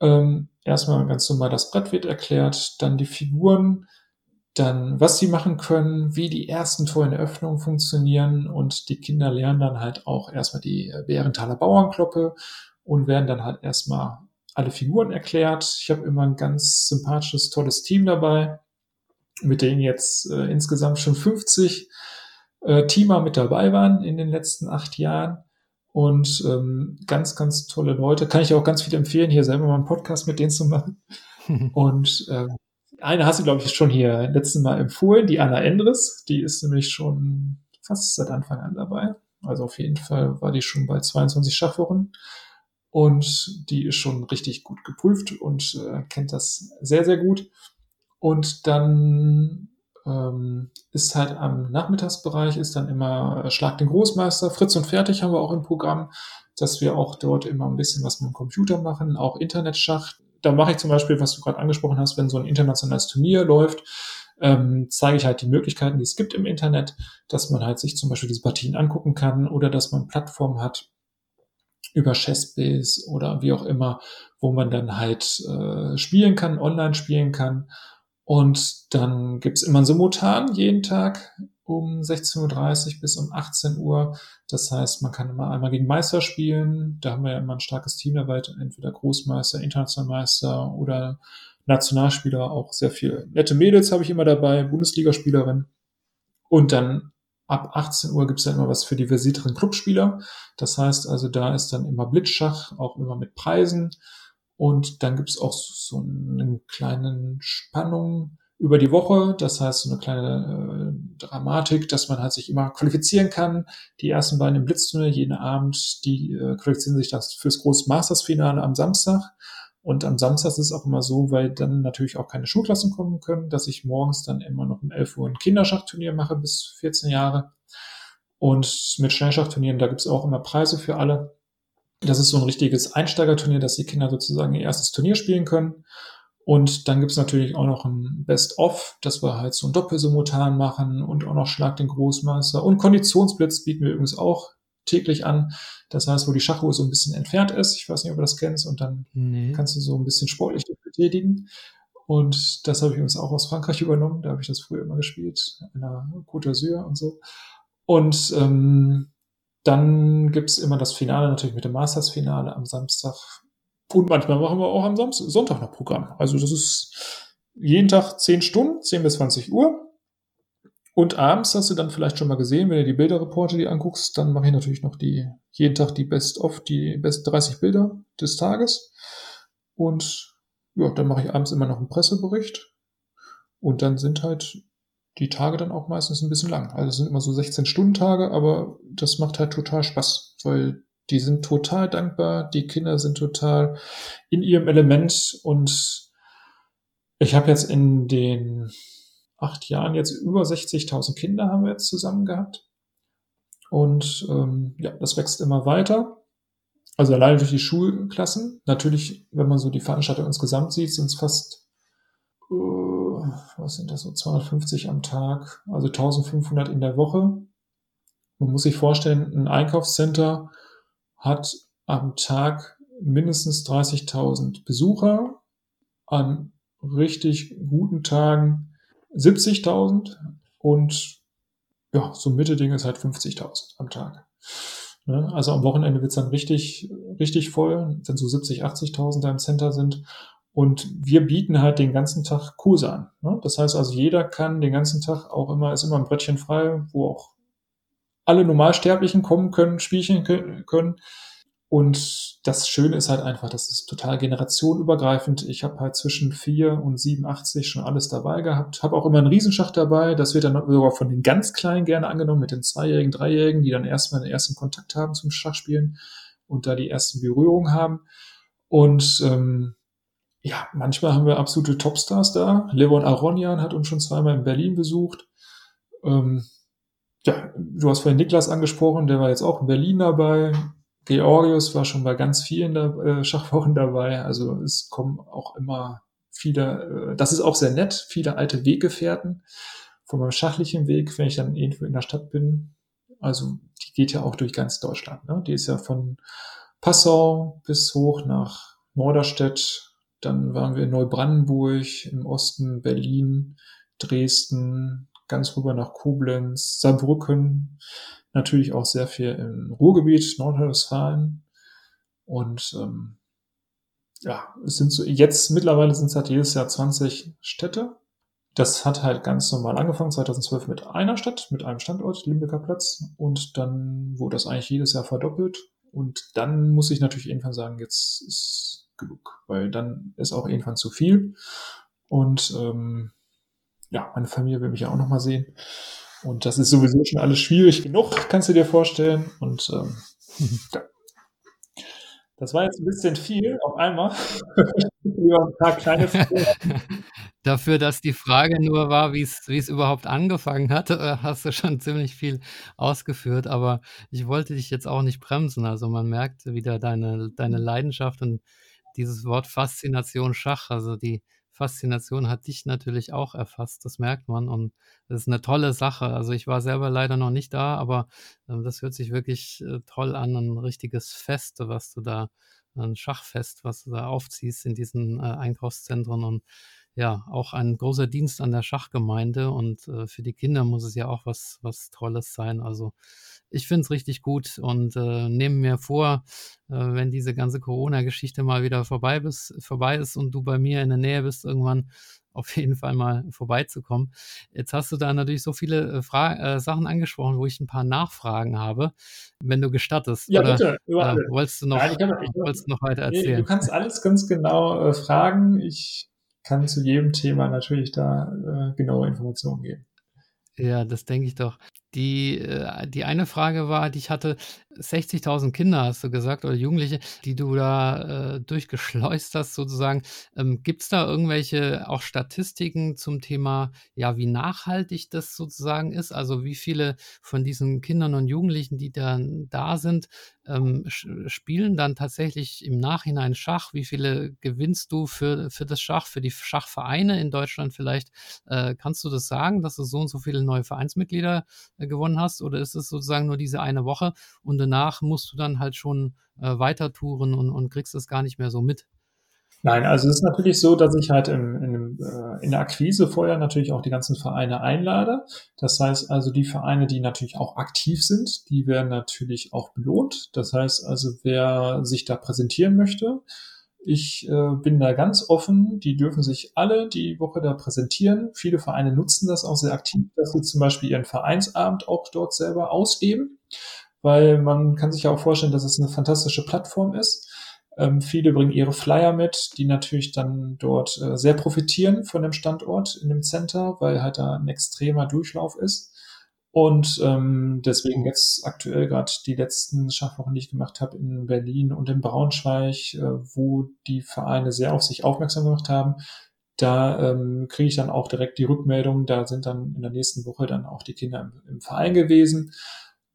Ähm, erstmal ganz normal das Brett wird erklärt, dann die Figuren, dann was sie machen können, wie die ersten Tor in der Öffnung funktionieren und die Kinder lernen dann halt auch erstmal die Bärenthaler Bauernkloppe und werden dann halt erstmal alle Figuren erklärt. Ich habe immer ein ganz sympathisches, tolles Team dabei, mit denen jetzt äh, insgesamt schon 50 äh, Teamer mit dabei waren in den letzten acht Jahren. Und ähm, ganz, ganz tolle Leute. Kann ich auch ganz viel empfehlen, hier selber mal einen Podcast mit denen zu machen. Und äh, eine hast du, glaube ich, schon hier letztes Mal empfohlen, die Anna Endres. Die ist nämlich schon fast seit Anfang an dabei. Also auf jeden Fall war die schon bei 22 Schachwochen und die ist schon richtig gut geprüft und äh, kennt das sehr, sehr gut. Und dann ähm, ist halt am Nachmittagsbereich ist dann immer äh, Schlag den Großmeister. Fritz und Fertig haben wir auch im Programm, dass wir auch dort immer ein bisschen was mit dem Computer machen, auch Internetschach. Da mache ich zum Beispiel, was du gerade angesprochen hast, wenn so ein internationales Turnier läuft, ähm, zeige ich halt die Möglichkeiten, die es gibt im Internet, dass man halt sich zum Beispiel diese Partien angucken kann oder dass man Plattformen hat, über Chessbase oder wie auch immer, wo man dann halt äh, spielen kann, online spielen kann. Und dann gibt's immer ein Simultan jeden Tag um 16.30 Uhr bis um 18 Uhr. Das heißt, man kann immer einmal gegen Meister spielen. Da haben wir ja immer ein starkes Team dabei, entweder Großmeister, Internationalmeister oder Nationalspieler, auch sehr viel nette Mädels habe ich immer dabei, Bundesligaspielerin. Und dann Ab 18 Uhr gibt es dann immer was für die versierteren Clubspieler. Das heißt also, da ist dann immer Blitzschach, auch immer mit Preisen. Und dann gibt es auch so eine kleine Spannung über die Woche. Das heißt, so eine kleine äh, Dramatik, dass man halt sich immer qualifizieren kann. Die ersten beiden im Blitztunnel jeden Abend, die äh, qualifizieren sich das fürs große Masters-Finale am Samstag. Und am Samstag ist es auch immer so, weil dann natürlich auch keine Schulklassen kommen können, dass ich morgens dann immer noch um 11 Uhr ein Kinderschachturnier mache bis 14 Jahre. Und mit Schnellschachturnieren, da gibt es auch immer Preise für alle. Das ist so ein richtiges Einsteigerturnier, dass die Kinder sozusagen ihr erstes Turnier spielen können. Und dann gibt es natürlich auch noch ein Best-of, dass wir halt so ein Doppelsimultan machen und auch noch Schlag den Großmeister. Und Konditionsblitz bieten wir übrigens auch täglich an. Das heißt, wo die Schachuhr so ein bisschen entfernt ist. Ich weiß nicht, ob du das kennst. Und dann nee. kannst du so ein bisschen sportlich betätigen. Und das habe ich übrigens auch aus Frankreich übernommen. Da habe ich das früher immer gespielt, in der Côte d'Azur und so. Und ähm, dann gibt's immer das Finale natürlich mit dem Masters-Finale am Samstag. Und manchmal machen wir auch am Samstag, Sonntag noch Programm. Also das ist jeden Tag 10 Stunden, 10 bis 20 Uhr. Und abends hast du dann vielleicht schon mal gesehen, wenn du die Bilderreporte die anguckst, dann mache ich natürlich noch die, jeden Tag die Best of, die Best 30 Bilder des Tages. Und ja, dann mache ich abends immer noch einen Pressebericht. Und dann sind halt die Tage dann auch meistens ein bisschen lang. Also es sind immer so 16 Stunden Tage, aber das macht halt total Spaß, weil die sind total dankbar, die Kinder sind total in ihrem Element und ich habe jetzt in den acht Jahren jetzt über 60.000 Kinder haben wir jetzt zusammen gehabt. Und ähm, ja, das wächst immer weiter. Also alleine durch die Schulklassen. Natürlich, wenn man so die Veranstaltung insgesamt sieht, sind es fast, äh, was sind das so, 250 am Tag, also 1500 in der Woche. Man muss sich vorstellen, ein Einkaufscenter hat am Tag mindestens 30.000 Besucher. An richtig guten Tagen 70.000 und ja, so Mitte-Ding ist halt 50.000 am Tag. Ne? Also am Wochenende wird's dann richtig, richtig voll, sind so 70, 80.000 da im Center sind. Und wir bieten halt den ganzen Tag Kurse an. Ne? Das heißt also, jeder kann den ganzen Tag auch immer, ist immer ein Brettchen frei, wo auch alle Normalsterblichen kommen können, Spielchen können. Und das Schöne ist halt einfach, das ist total generationenübergreifend. Ich habe halt zwischen 4 und 87 schon alles dabei gehabt. Habe auch immer einen Riesenschacht dabei. Das wird dann sogar von den ganz Kleinen gerne angenommen, mit den Zweijährigen, Dreijährigen, die dann erstmal den ersten Kontakt haben zum Schachspielen und da die ersten Berührungen haben. Und ähm, ja, manchmal haben wir absolute Topstars da. Levon Aronian hat uns schon zweimal in Berlin besucht. Ähm, ja, du hast vorhin Niklas angesprochen, der war jetzt auch in Berlin dabei. Georgius war schon bei ganz vielen äh, Schachwochen dabei. Also es kommen auch immer viele, äh, das ist auch sehr nett, viele alte Weggefährten von meinem schachlichen Weg, wenn ich dann irgendwo in der Stadt bin. Also die geht ja auch durch ganz Deutschland. Ne? Die ist ja von Passau bis hoch nach Norderstedt, dann waren wir in Neubrandenburg, im Osten Berlin, Dresden, ganz rüber nach Koblenz, Saarbrücken, natürlich auch sehr viel im Ruhrgebiet, Nordrhein-Westfalen. Und ähm, ja, es sind so, jetzt mittlerweile sind es halt jedes Jahr 20 Städte. Das hat halt ganz normal angefangen, 2012 mit einer Stadt, mit einem Standort, Limbecker Platz. Und dann wurde das eigentlich jedes Jahr verdoppelt. Und dann muss ich natürlich irgendwann sagen, jetzt ist genug, weil dann ist auch irgendwann zu viel. Und ähm, ja, meine Familie will mich ja auch nochmal sehen. Und das ist sowieso schon alles schwierig genug, kannst du dir vorstellen. Und ähm, ja. Das war jetzt ein bisschen viel auf einmal. Lieber ein paar kleine Dafür, dass die Frage nur war, wie es wie es überhaupt angefangen hat, äh, hast du schon ziemlich viel ausgeführt. Aber ich wollte dich jetzt auch nicht bremsen. Also man merkt wieder deine, deine Leidenschaft und dieses Wort Faszination Schach, also die Faszination hat dich natürlich auch erfasst, das merkt man und das ist eine tolle Sache. Also ich war selber leider noch nicht da, aber äh, das hört sich wirklich äh, toll an, ein richtiges Fest, was du da, ein Schachfest, was du da aufziehst in diesen äh, Einkaufszentren und ja, auch ein großer Dienst an der Schachgemeinde und äh, für die Kinder muss es ja auch was, was Tolles sein. Also ich finde es richtig gut und äh, nehme mir vor, äh, wenn diese ganze Corona-Geschichte mal wieder vorbei, bis, vorbei ist und du bei mir in der Nähe bist, irgendwann auf jeden Fall mal vorbeizukommen. Jetzt hast du da natürlich so viele äh, Fra äh, Sachen angesprochen, wo ich ein paar Nachfragen habe, wenn du gestattest. Ja, Oder, bitte. Äh, wolltest, du noch, Nein, kann, wolltest du noch weiter erzählen? Nee, du kannst alles ganz genau äh, fragen. Ich kann zu jedem Thema natürlich da äh, genaue Informationen geben. Ja, das denke ich doch. Die, äh, die eine Frage war, die ich hatte, 60.000 Kinder hast du gesagt oder Jugendliche, die du da äh, durchgeschleust hast sozusagen. Ähm, Gibt es da irgendwelche auch Statistiken zum Thema, ja, wie nachhaltig das sozusagen ist? Also wie viele von diesen Kindern und Jugendlichen, die dann da sind, ähm, spielen dann tatsächlich im Nachhinein Schach? Wie viele gewinnst du für, für das Schach, für die Schachvereine in Deutschland vielleicht? Äh, kannst du das sagen, dass du so und so viele neue Vereinsmitglieder gewonnen hast? Oder ist es sozusagen nur diese eine Woche und danach musst du dann halt schon äh, weiter touren und, und kriegst es gar nicht mehr so mit? Nein, also es ist natürlich so, dass ich halt im, in, äh, in der Akquise vorher natürlich auch die ganzen Vereine einlade. Das heißt also, die Vereine, die natürlich auch aktiv sind, die werden natürlich auch belohnt. Das heißt also, wer sich da präsentieren möchte, ich äh, bin da ganz offen. Die dürfen sich alle die Woche da präsentieren. Viele Vereine nutzen das auch sehr aktiv, dass sie zum Beispiel ihren Vereinsabend auch dort selber ausleben, weil man kann sich ja auch vorstellen, dass es eine fantastische Plattform ist. Ähm, viele bringen ihre Flyer mit, die natürlich dann dort äh, sehr profitieren von dem Standort in dem Center, weil halt da ein extremer Durchlauf ist. Und ähm, deswegen jetzt aktuell gerade die letzten Schachwochen, die ich gemacht habe in Berlin und in Braunschweig, äh, wo die Vereine sehr auf sich aufmerksam gemacht haben, da ähm, kriege ich dann auch direkt die Rückmeldung. Da sind dann in der nächsten Woche dann auch die Kinder im, im Verein gewesen.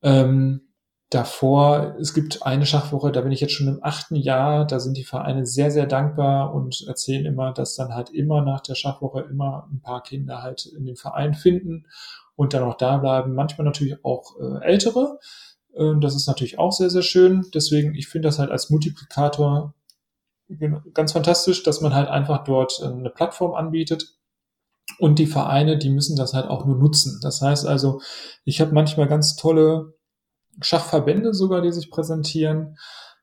Ähm, davor, es gibt eine Schachwoche, da bin ich jetzt schon im achten Jahr, da sind die Vereine sehr, sehr dankbar und erzählen immer, dass dann halt immer nach der Schachwoche immer ein paar Kinder halt in den Verein finden und dann auch da bleiben. Manchmal natürlich auch äh, ältere. Äh, das ist natürlich auch sehr, sehr schön. Deswegen, ich finde das halt als Multiplikator ganz fantastisch, dass man halt einfach dort äh, eine Plattform anbietet. Und die Vereine, die müssen das halt auch nur nutzen. Das heißt also, ich habe manchmal ganz tolle Schachverbände sogar, die sich präsentieren.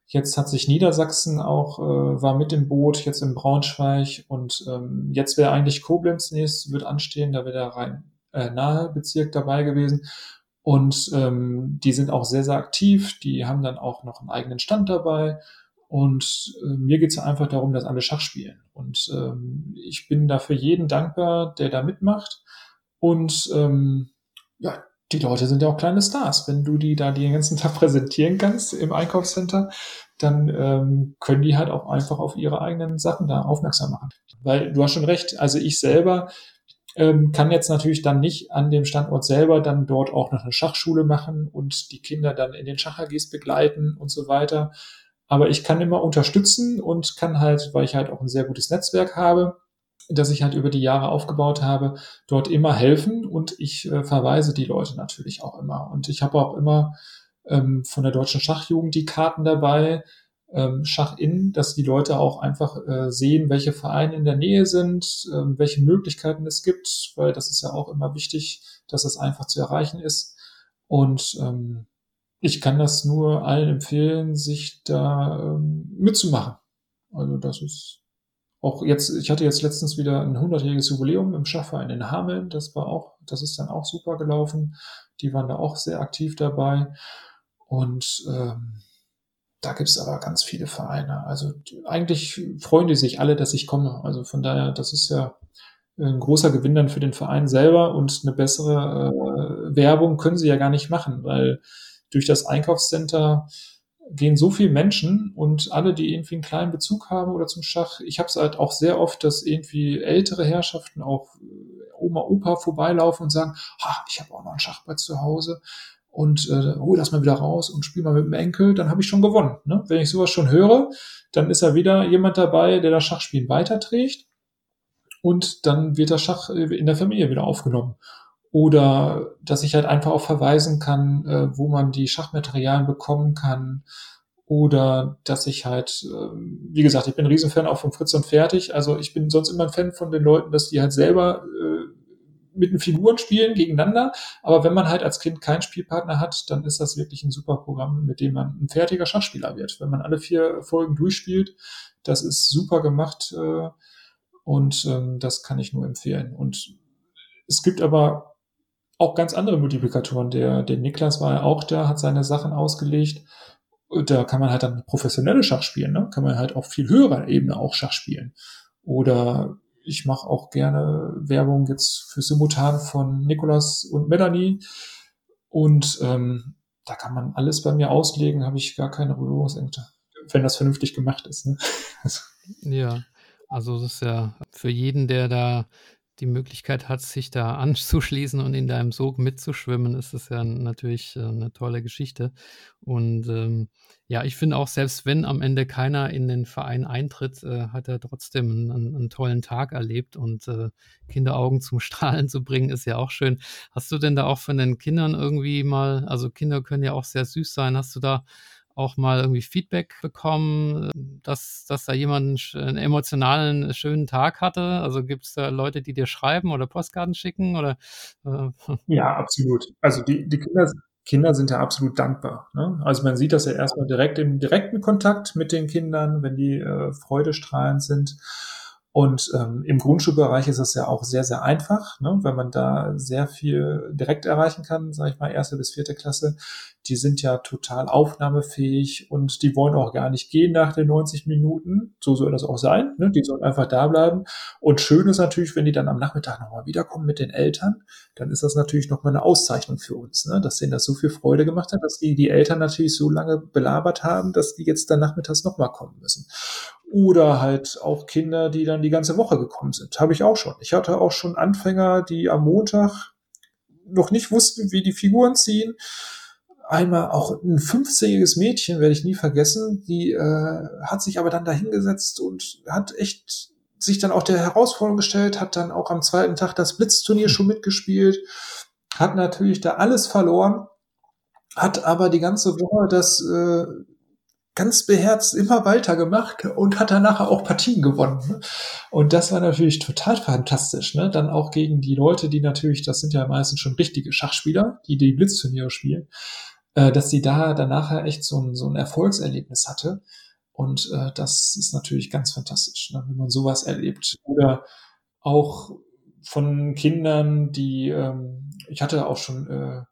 Jetzt hat sich Niedersachsen auch, äh, war mit im Boot, jetzt in Braunschweig und ähm, jetzt wäre eigentlich Koblenz nächstes, wird anstehen, da wäre der rein äh, nahe Bezirk dabei gewesen. Und ähm, die sind auch sehr, sehr aktiv, die haben dann auch noch einen eigenen Stand dabei. Und äh, mir geht es einfach darum, dass alle Schach spielen. Und ähm, ich bin dafür jeden dankbar, der da mitmacht. Und ähm, ja, die Leute sind ja auch kleine Stars. Wenn du die da den ganzen Tag präsentieren kannst im Einkaufscenter, dann ähm, können die halt auch einfach auf ihre eigenen Sachen da aufmerksam machen. Weil du hast schon recht, also ich selber ähm, kann jetzt natürlich dann nicht an dem Standort selber dann dort auch noch eine Schachschule machen und die Kinder dann in den Schach-AGs begleiten und so weiter. Aber ich kann immer unterstützen und kann halt, weil ich halt auch ein sehr gutes Netzwerk habe, das ich halt über die Jahre aufgebaut habe, dort immer helfen und ich äh, verweise die Leute natürlich auch immer. Und ich habe auch immer ähm, von der deutschen Schachjugend die Karten dabei, ähm, Schach in, dass die Leute auch einfach äh, sehen, welche Vereine in der Nähe sind, äh, welche Möglichkeiten es gibt, weil das ist ja auch immer wichtig, dass es einfach zu erreichen ist. Und ähm, ich kann das nur allen empfehlen, sich da ähm, mitzumachen. Also das ist auch jetzt, ich hatte jetzt letztens wieder ein 100-jähriges Jubiläum im Schachverein in Hameln. Das war auch, das ist dann auch super gelaufen. Die waren da auch sehr aktiv dabei. Und ähm, da gibt es aber ganz viele Vereine. Also eigentlich freuen die sich alle, dass ich komme. Also von daher, das ist ja ein großer Gewinn dann für den Verein selber und eine bessere äh, Werbung können sie ja gar nicht machen, weil durch das Einkaufscenter gehen so viele Menschen und alle, die irgendwie einen kleinen Bezug haben oder zum Schach. Ich habe es halt auch sehr oft, dass irgendwie ältere Herrschaften, auch äh, Oma, Opa vorbeilaufen und sagen, ha, ich habe auch noch ein Schachbrett zu Hause und äh, hol das mal wieder raus und spiel mal mit dem Enkel, dann habe ich schon gewonnen. Ne? Wenn ich sowas schon höre, dann ist ja wieder jemand dabei, der das Schachspielen weiterträgt und dann wird das Schach äh, in der Familie wieder aufgenommen. Oder dass ich halt einfach auch verweisen kann, äh, wo man die Schachmaterialien bekommen kann. Oder dass ich halt, äh, wie gesagt, ich bin ein Riesenfan auch von Fritz und Fertig. Also ich bin sonst immer ein Fan von den Leuten, dass die halt selber äh, mit den Figuren spielen gegeneinander. Aber wenn man halt als Kind keinen Spielpartner hat, dann ist das wirklich ein super Programm, mit dem man ein fertiger Schachspieler wird. Wenn man alle vier Folgen durchspielt, das ist super gemacht äh, und ähm, das kann ich nur empfehlen. Und es gibt aber auch ganz andere Multiplikatoren. Der, der Niklas war ja auch da, hat seine Sachen ausgelegt. Da kann man halt dann professionelle Schach spielen, ne? Kann man halt auf viel höherer Ebene auch Schach spielen. Oder ich mache auch gerne Werbung jetzt für Simultan von Nikolas und Melanie. Und ähm, da kann man alles bei mir auslegen, habe ich gar keine Berührungsängste, wenn das vernünftig gemacht ist. Ne? ja, also das ist ja für jeden, der da die Möglichkeit hat, sich da anzuschließen und in deinem Sog mitzuschwimmen, ist das ja natürlich äh, eine tolle Geschichte. Und ähm, ja, ich finde auch, selbst wenn am Ende keiner in den Verein eintritt, äh, hat er trotzdem einen, einen, tollen Tag erlebt und äh, Kinderaugen zum Strahlen zu bringen, ist ja auch schön. Hast du denn da auch von den Kindern irgendwie mal, also Kinder können ja auch sehr süß sein, hast du da auch mal irgendwie Feedback bekommen, dass, dass da jemand einen emotionalen, schönen Tag hatte? Also gibt es da Leute, die dir schreiben oder Postkarten schicken? Oder, äh? Ja, absolut. Also die, die Kinder, Kinder sind ja absolut dankbar. Ne? Also man sieht das ja erstmal direkt im direkten Kontakt mit den Kindern, wenn die äh, freudestrahlend sind. Und ähm, im Grundschulbereich ist es ja auch sehr, sehr einfach, ne, weil man da sehr viel direkt erreichen kann, sage ich mal, erste bis vierte Klasse. Die sind ja total aufnahmefähig und die wollen auch gar nicht gehen nach den 90 Minuten. So soll das auch sein. Ne? Die sollen einfach da bleiben. Und schön ist natürlich, wenn die dann am Nachmittag nochmal wiederkommen mit den Eltern, dann ist das natürlich nochmal eine Auszeichnung für uns, ne? dass denen das so viel Freude gemacht hat, dass die die Eltern natürlich so lange belabert haben, dass die jetzt dann nachmittags nochmal kommen müssen. Oder halt auch Kinder, die dann die ganze Woche gekommen sind. Habe ich auch schon. Ich hatte auch schon Anfänger, die am Montag noch nicht wussten, wie die Figuren ziehen. Einmal auch ein 15-jähriges Mädchen, werde ich nie vergessen, die äh, hat sich aber dann dahingesetzt und hat echt sich dann auch der Herausforderung gestellt, hat dann auch am zweiten Tag das Blitzturnier schon mitgespielt, hat natürlich da alles verloren, hat aber die ganze Woche das äh, ganz beherzt immer weiter gemacht und hat dann nachher auch Partien gewonnen. Ne? Und das war natürlich total fantastisch. Ne? Dann auch gegen die Leute, die natürlich, das sind ja meistens schon richtige Schachspieler, die die Blitzturniere spielen. äh, dass sie da danach echt so ein, so ein Erfolgserlebnis hatte. Und äh, das ist natürlich ganz fantastisch, ne, wenn man sowas erlebt. Oder auch von Kindern, die, ähm, ich hatte auch schon äh,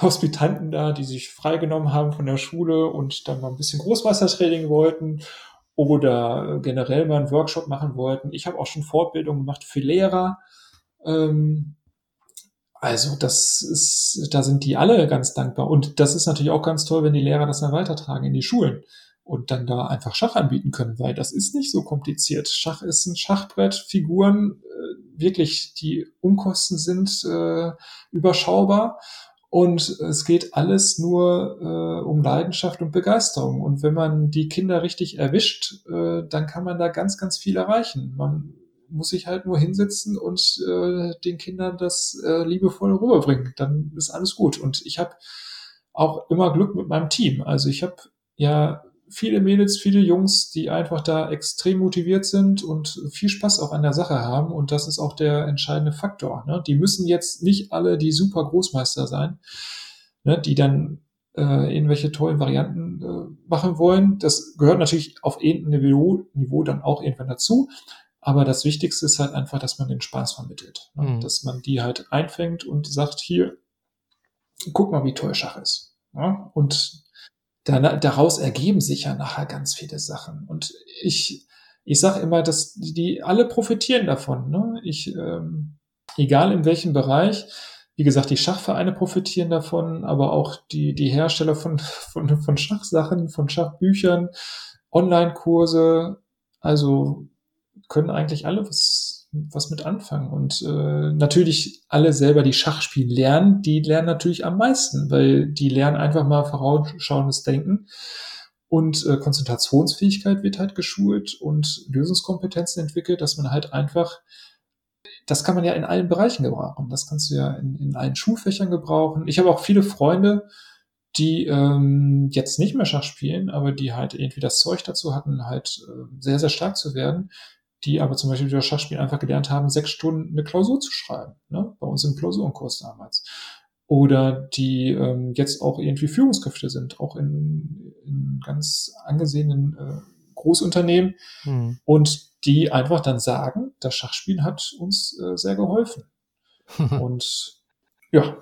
Hospitanten da, die sich freigenommen haben von der Schule und dann mal ein bisschen Großmeistertraining wollten oder generell mal einen Workshop machen wollten. Ich habe auch schon Fortbildungen gemacht für Lehrer. Ähm, also das ist, da sind die alle ganz dankbar. Und das ist natürlich auch ganz toll, wenn die Lehrer das dann weitertragen in die Schulen und dann da einfach Schach anbieten können, weil das ist nicht so kompliziert. Schach ist ein Schachbrett, Figuren, äh, wirklich die Umkosten sind äh, überschaubar und es geht alles nur äh, um Leidenschaft und Begeisterung. Und wenn man die Kinder richtig erwischt, äh, dann kann man da ganz, ganz viel erreichen. Man muss sich halt nur hinsetzen und äh, den Kindern das äh, liebevoll rüberbringen. Dann ist alles gut. Und ich habe auch immer Glück mit meinem Team. Also ich habe ja viele Mädels, viele Jungs, die einfach da extrem motiviert sind und viel Spaß auch an der Sache haben. Und das ist auch der entscheidende Faktor. Ne? Die müssen jetzt nicht alle die super Großmeister sein, ne? die dann äh, irgendwelche tollen Varianten äh, machen wollen. Das gehört natürlich auf irgendeinem Niveau, Niveau dann auch irgendwann dazu. Aber das Wichtigste ist halt einfach, dass man den Spaß vermittelt. Ne? Mhm. Dass man die halt einfängt und sagt, hier, guck mal, wie toll Schach ist. Ne? Und da, daraus ergeben sich ja nachher ganz viele Sachen. Und ich, ich sage immer, dass die, die alle profitieren davon. Ne? Ich, ähm, egal in welchem Bereich, wie gesagt, die Schachvereine profitieren davon, aber auch die, die Hersteller von, von, von Schachsachen, von Schachbüchern, Online-Kurse, also können eigentlich alle was was mit anfangen. Und äh, natürlich alle selber die Schachspiel lernen, die lernen natürlich am meisten, weil die lernen einfach mal vorausschauendes Denken. Und äh, Konzentrationsfähigkeit wird halt geschult und Lösungskompetenzen entwickelt, dass man halt einfach, das kann man ja in allen Bereichen gebrauchen. Das kannst du ja in, in allen Schulfächern gebrauchen. Ich habe auch viele Freunde, die ähm, jetzt nicht mehr Schach spielen, aber die halt irgendwie das Zeug dazu hatten, halt äh, sehr, sehr stark zu werden, die aber zum Beispiel durch Schachspiel einfach gelernt haben, sechs Stunden eine Klausur zu schreiben, ne? bei uns im Klausurenkurs damals. Oder die ähm, jetzt auch irgendwie Führungskräfte sind, auch in, in ganz angesehenen äh, Großunternehmen hm. und die einfach dann sagen, das Schachspiel hat uns äh, sehr geholfen. und ja,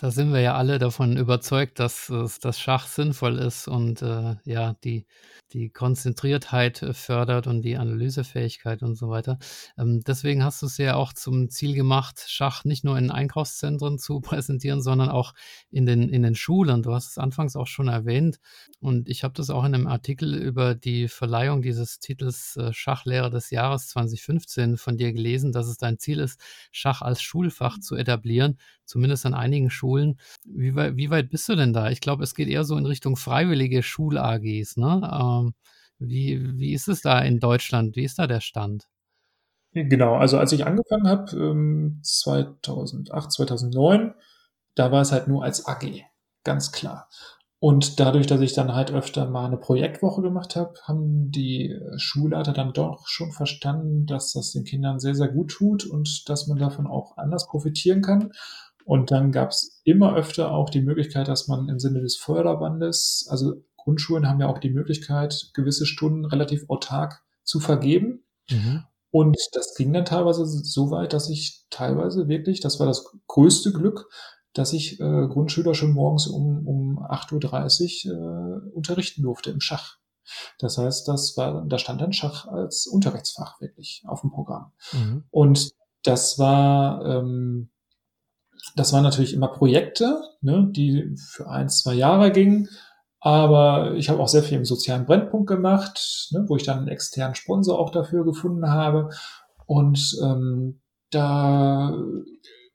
da sind wir ja alle davon überzeugt, dass das Schach sinnvoll ist und äh, ja, die, die Konzentriertheit fördert und die Analysefähigkeit und so weiter. Ähm, deswegen hast du es ja auch zum Ziel gemacht, Schach nicht nur in Einkaufszentren zu präsentieren, sondern auch in den, in den Schulen. Du hast es anfangs auch schon erwähnt und ich habe das auch in einem Artikel über die Verleihung dieses Titels äh, Schachlehrer des Jahres 2015 von dir gelesen, dass es dein Ziel ist, Schach als Schulfach zu etablieren, zumindest an einigen Schulen. Wie weit, wie weit bist du denn da? Ich glaube, es geht eher so in Richtung freiwillige Schul-AGs. Ne? Ähm, wie, wie ist es da in Deutschland? Wie ist da der Stand? Genau, also als ich angefangen habe, ähm, 2008, 2009, da war es halt nur als AG, ganz klar. Und dadurch, dass ich dann halt öfter mal eine Projektwoche gemacht habe, haben die Schulleiter dann doch schon verstanden, dass das den Kindern sehr, sehr gut tut und dass man davon auch anders profitieren kann. Und dann gab es immer öfter auch die Möglichkeit, dass man im Sinne des Förderbandes, also Grundschulen haben ja auch die Möglichkeit, gewisse Stunden relativ autark zu vergeben. Mhm. Und das ging dann teilweise so weit, dass ich teilweise wirklich, das war das größte Glück, dass ich äh, Grundschüler schon morgens um, um 8.30 Uhr äh, unterrichten durfte im Schach. Das heißt, das war, da stand dann Schach als Unterrichtsfach wirklich auf dem Programm. Mhm. Und das war ähm, das waren natürlich immer Projekte, ne, die für ein, zwei Jahre gingen. Aber ich habe auch sehr viel im sozialen Brennpunkt gemacht, ne, wo ich dann einen externen Sponsor auch dafür gefunden habe. Und ähm, da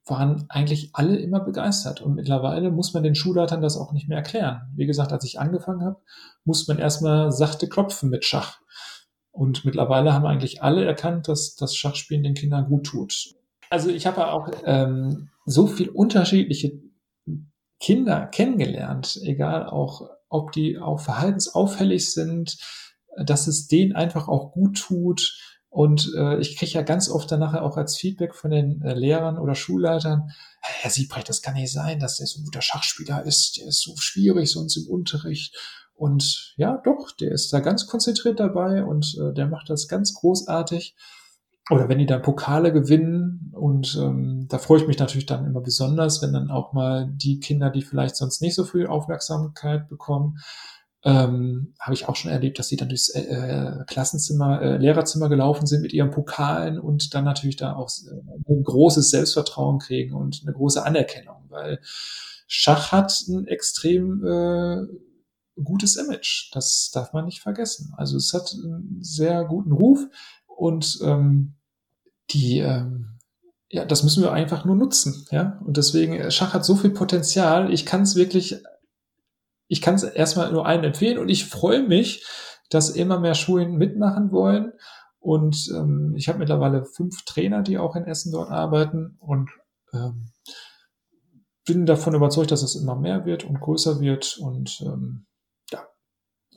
waren eigentlich alle immer begeistert. Und mittlerweile muss man den Schulleitern das auch nicht mehr erklären. Wie gesagt, als ich angefangen habe, muss man erstmal sachte klopfen mit Schach. Und mittlerweile haben eigentlich alle erkannt, dass das Schachspielen den Kindern gut tut. Also ich habe auch ähm, so viel unterschiedliche Kinder kennengelernt, egal auch, ob die auch verhaltensauffällig sind, dass es denen einfach auch gut tut. Und äh, ich kriege ja ganz oft dann nachher auch als Feedback von den äh, Lehrern oder Schulleitern, Herr Siebrecht, das kann nicht sein, dass der so ein guter Schachspieler ist, der ist so schwierig sonst im Unterricht. Und ja, doch, der ist da ganz konzentriert dabei und äh, der macht das ganz großartig. Oder wenn die dann Pokale gewinnen und ähm, da freue ich mich natürlich dann immer besonders, wenn dann auch mal die Kinder, die vielleicht sonst nicht so viel Aufmerksamkeit bekommen, ähm, habe ich auch schon erlebt, dass sie dann durchs äh, äh, Klassenzimmer, äh, Lehrerzimmer gelaufen sind mit ihren Pokalen und dann natürlich da auch äh, ein großes Selbstvertrauen kriegen und eine große Anerkennung, weil Schach hat ein extrem äh, gutes Image. Das darf man nicht vergessen. Also es hat einen sehr guten Ruf und ähm, die ähm, ja, das müssen wir einfach nur nutzen, ja. Und deswegen, Schach hat so viel Potenzial. Ich kann es wirklich ich kann es erstmal nur allen empfehlen und ich freue mich, dass immer mehr Schulen mitmachen wollen. Und ähm, ich habe mittlerweile fünf Trainer, die auch in Essen dort arbeiten und ähm, bin davon überzeugt, dass es immer mehr wird und größer wird. Und ähm, ja,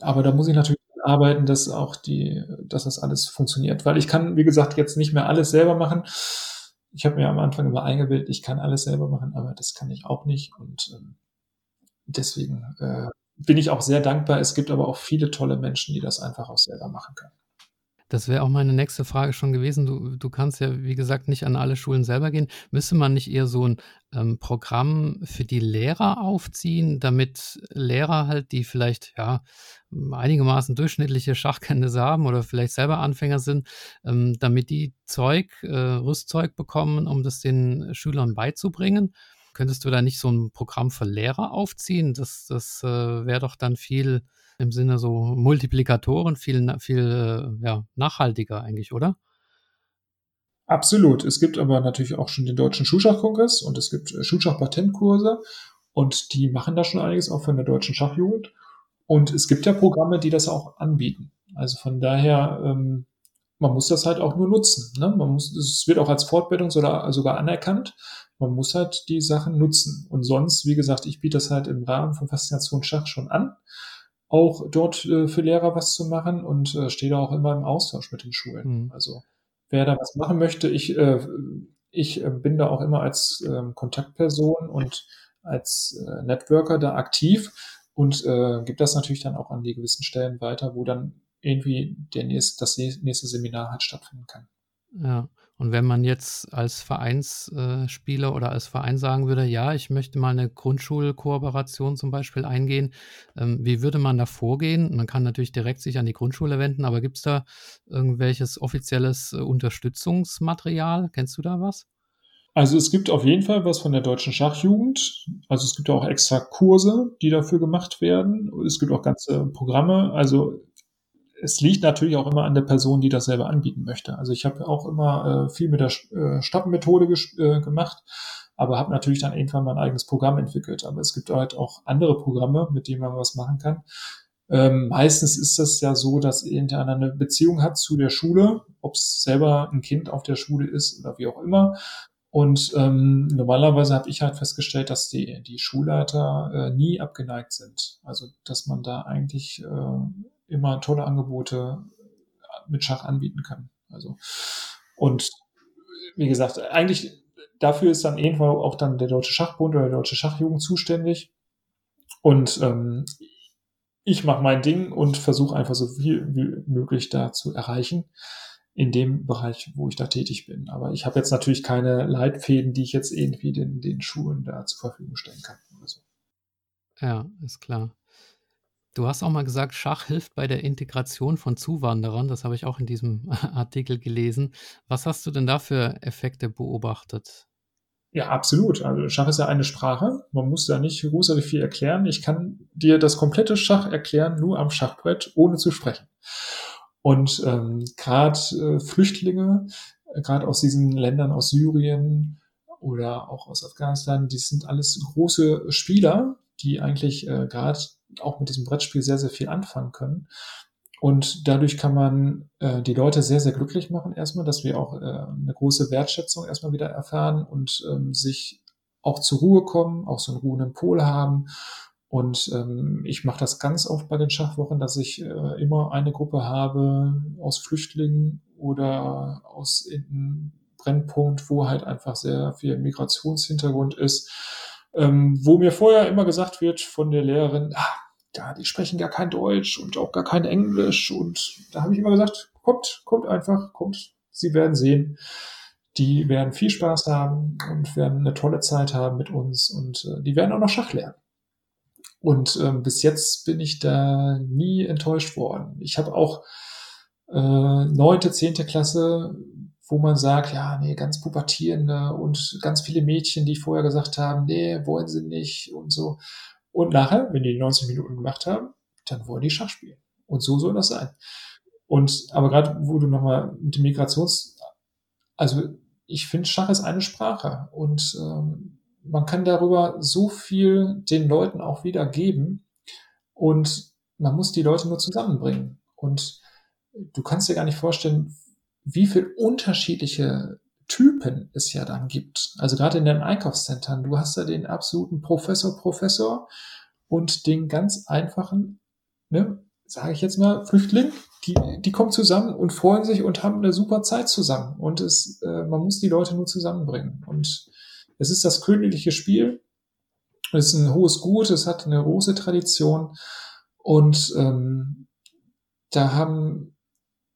aber da muss ich natürlich arbeiten, dass auch die, dass das alles funktioniert. Weil ich kann, wie gesagt, jetzt nicht mehr alles selber machen. Ich habe mir am Anfang immer eingebildet, ich kann alles selber machen, aber das kann ich auch nicht. Und ähm, deswegen äh, bin ich auch sehr dankbar. Es gibt aber auch viele tolle Menschen, die das einfach auch selber machen können. Das wäre auch meine nächste Frage schon gewesen. Du, du kannst ja, wie gesagt, nicht an alle Schulen selber gehen. Müsste man nicht eher so ein ähm, Programm für die Lehrer aufziehen, damit Lehrer halt, die vielleicht ja einigermaßen durchschnittliche Schachkenntnisse haben oder vielleicht selber Anfänger sind, ähm, damit die Zeug, äh, Rüstzeug bekommen, um das den Schülern beizubringen? Könntest du da nicht so ein Programm für Lehrer aufziehen? Das, das äh, wäre doch dann viel im Sinne so Multiplikatoren, viel, viel äh, ja, nachhaltiger eigentlich, oder? Absolut. Es gibt aber natürlich auch schon den Deutschen Schulschachkongress und es gibt äh, Schulschachpatentkurse und die machen da schon einiges auch von der deutschen Schachjugend. Und es gibt ja Programme, die das auch anbieten. Also von daher, ähm, man muss das halt auch nur nutzen. Ne? Man muss, es wird auch als Fortbildung sogar, sogar anerkannt. Man muss halt die Sachen nutzen. Und sonst, wie gesagt, ich biete das halt im Rahmen von Faszination Schach schon an, auch dort äh, für Lehrer was zu machen und äh, stehe da auch immer im Austausch mit den Schulen. Mhm. Also wer da was machen möchte, ich, äh, ich äh, bin da auch immer als äh, Kontaktperson und als äh, Networker da aktiv und äh, gibt das natürlich dann auch an die gewissen Stellen weiter, wo dann irgendwie der nächste, das nächste Seminar halt stattfinden kann. Ja. Und wenn man jetzt als Vereinsspieler oder als Verein sagen würde, ja, ich möchte mal eine Grundschulkooperation zum Beispiel eingehen, ähm, wie würde man da vorgehen? Man kann natürlich direkt sich an die Grundschule wenden, aber gibt es da irgendwelches offizielles äh, Unterstützungsmaterial? Kennst du da was? Also es gibt auf jeden Fall was von der deutschen Schachjugend. Also es gibt auch extra Kurse, die dafür gemacht werden. Es gibt auch ganze Programme. Also es liegt natürlich auch immer an der Person, die das selber anbieten möchte. Also ich habe auch immer äh, viel mit der äh, Stappenmethode äh, gemacht, aber habe natürlich dann irgendwann mein eigenes Programm entwickelt. Aber es gibt halt auch andere Programme, mit denen man was machen kann. Ähm, meistens ist das ja so, dass irgendeiner eine Beziehung hat zu der Schule, ob es selber ein Kind auf der Schule ist oder wie auch immer. Und ähm, normalerweise habe ich halt festgestellt, dass die, die Schulleiter äh, nie abgeneigt sind. Also dass man da eigentlich äh, immer tolle Angebote mit Schach anbieten kann. Also und wie gesagt, eigentlich dafür ist dann irgendwann auch dann der Deutsche Schachbund oder der Deutsche Schachjugend zuständig. Und ähm, ich mache mein Ding und versuche einfach so viel wie möglich da zu erreichen in dem Bereich, wo ich da tätig bin. Aber ich habe jetzt natürlich keine Leitfäden, die ich jetzt irgendwie den, den Schulen da zur Verfügung stellen kann. So. Ja, ist klar. Du hast auch mal gesagt, Schach hilft bei der Integration von Zuwanderern. Das habe ich auch in diesem Artikel gelesen. Was hast du denn da für Effekte beobachtet? Ja, absolut. Also Schach ist ja eine Sprache. Man muss da nicht großartig viel erklären. Ich kann dir das komplette Schach erklären, nur am Schachbrett, ohne zu sprechen. Und ähm, gerade äh, Flüchtlinge, äh, gerade aus diesen Ländern aus Syrien oder auch aus Afghanistan, die sind alles große Spieler, die eigentlich äh, gerade auch mit diesem Brettspiel sehr, sehr viel anfangen können. Und dadurch kann man äh, die Leute sehr, sehr glücklich machen erstmal, dass wir auch äh, eine große Wertschätzung erstmal wieder erfahren und ähm, sich auch zur Ruhe kommen, auch so einen ruhenden Pol haben Und ähm, ich mache das ganz oft bei den Schachwochen, dass ich äh, immer eine Gruppe habe aus Flüchtlingen oder aus einem Brennpunkt, wo halt einfach sehr viel Migrationshintergrund ist, ähm, wo mir vorher immer gesagt wird von der Lehrerin, ah, ja, die sprechen gar kein Deutsch und auch gar kein Englisch. Und da habe ich immer gesagt, kommt, kommt einfach, kommt, Sie werden sehen. Die werden viel Spaß haben und werden eine tolle Zeit haben mit uns und äh, die werden auch noch Schach lernen. Und ähm, bis jetzt bin ich da nie enttäuscht worden. Ich habe auch äh, neunte, zehnte Klasse, wo man sagt, ja, nee, ganz pubertierende und ganz viele Mädchen, die vorher gesagt haben, nee, wollen sie nicht und so. Und nachher, wenn die 90 Minuten gemacht haben, dann wollen die Schach spielen. Und so soll das sein. Und aber gerade, wo du nochmal mit dem Migrations, also ich finde, Schach ist eine Sprache und ähm, man kann darüber so viel den Leuten auch wieder geben und man muss die Leute nur zusammenbringen. Und du kannst dir gar nicht vorstellen, wie viel unterschiedliche Typen es ja dann gibt. Also gerade in den Einkaufszentren, du hast da den absoluten Professor, Professor und den ganz einfachen, ne, sage ich jetzt mal, Flüchtling, die, die kommen zusammen und freuen sich und haben eine super Zeit zusammen. Und es, äh, man muss die Leute nur zusammenbringen. Und es ist das königliche Spiel. Es ist ein hohes Gut, es hat eine große Tradition. Und ähm, da haben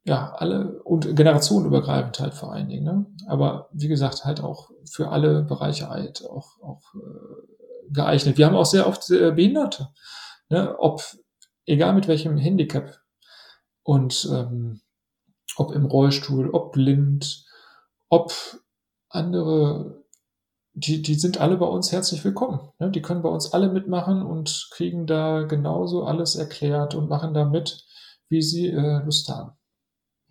ja alle und generationenübergreifend halt vor allen Dingen. Ne? Aber wie gesagt, halt auch für alle Bereiche halt auch, auch äh, geeignet. Wir haben auch sehr oft äh, Behinderte. Ne? Ob, egal mit welchem Handicap und ähm, ob im Rollstuhl, ob blind, ob andere die, die sind alle bei uns herzlich willkommen. Ne? Die können bei uns alle mitmachen und kriegen da genauso alles erklärt und machen da mit, wie sie äh, Lust haben.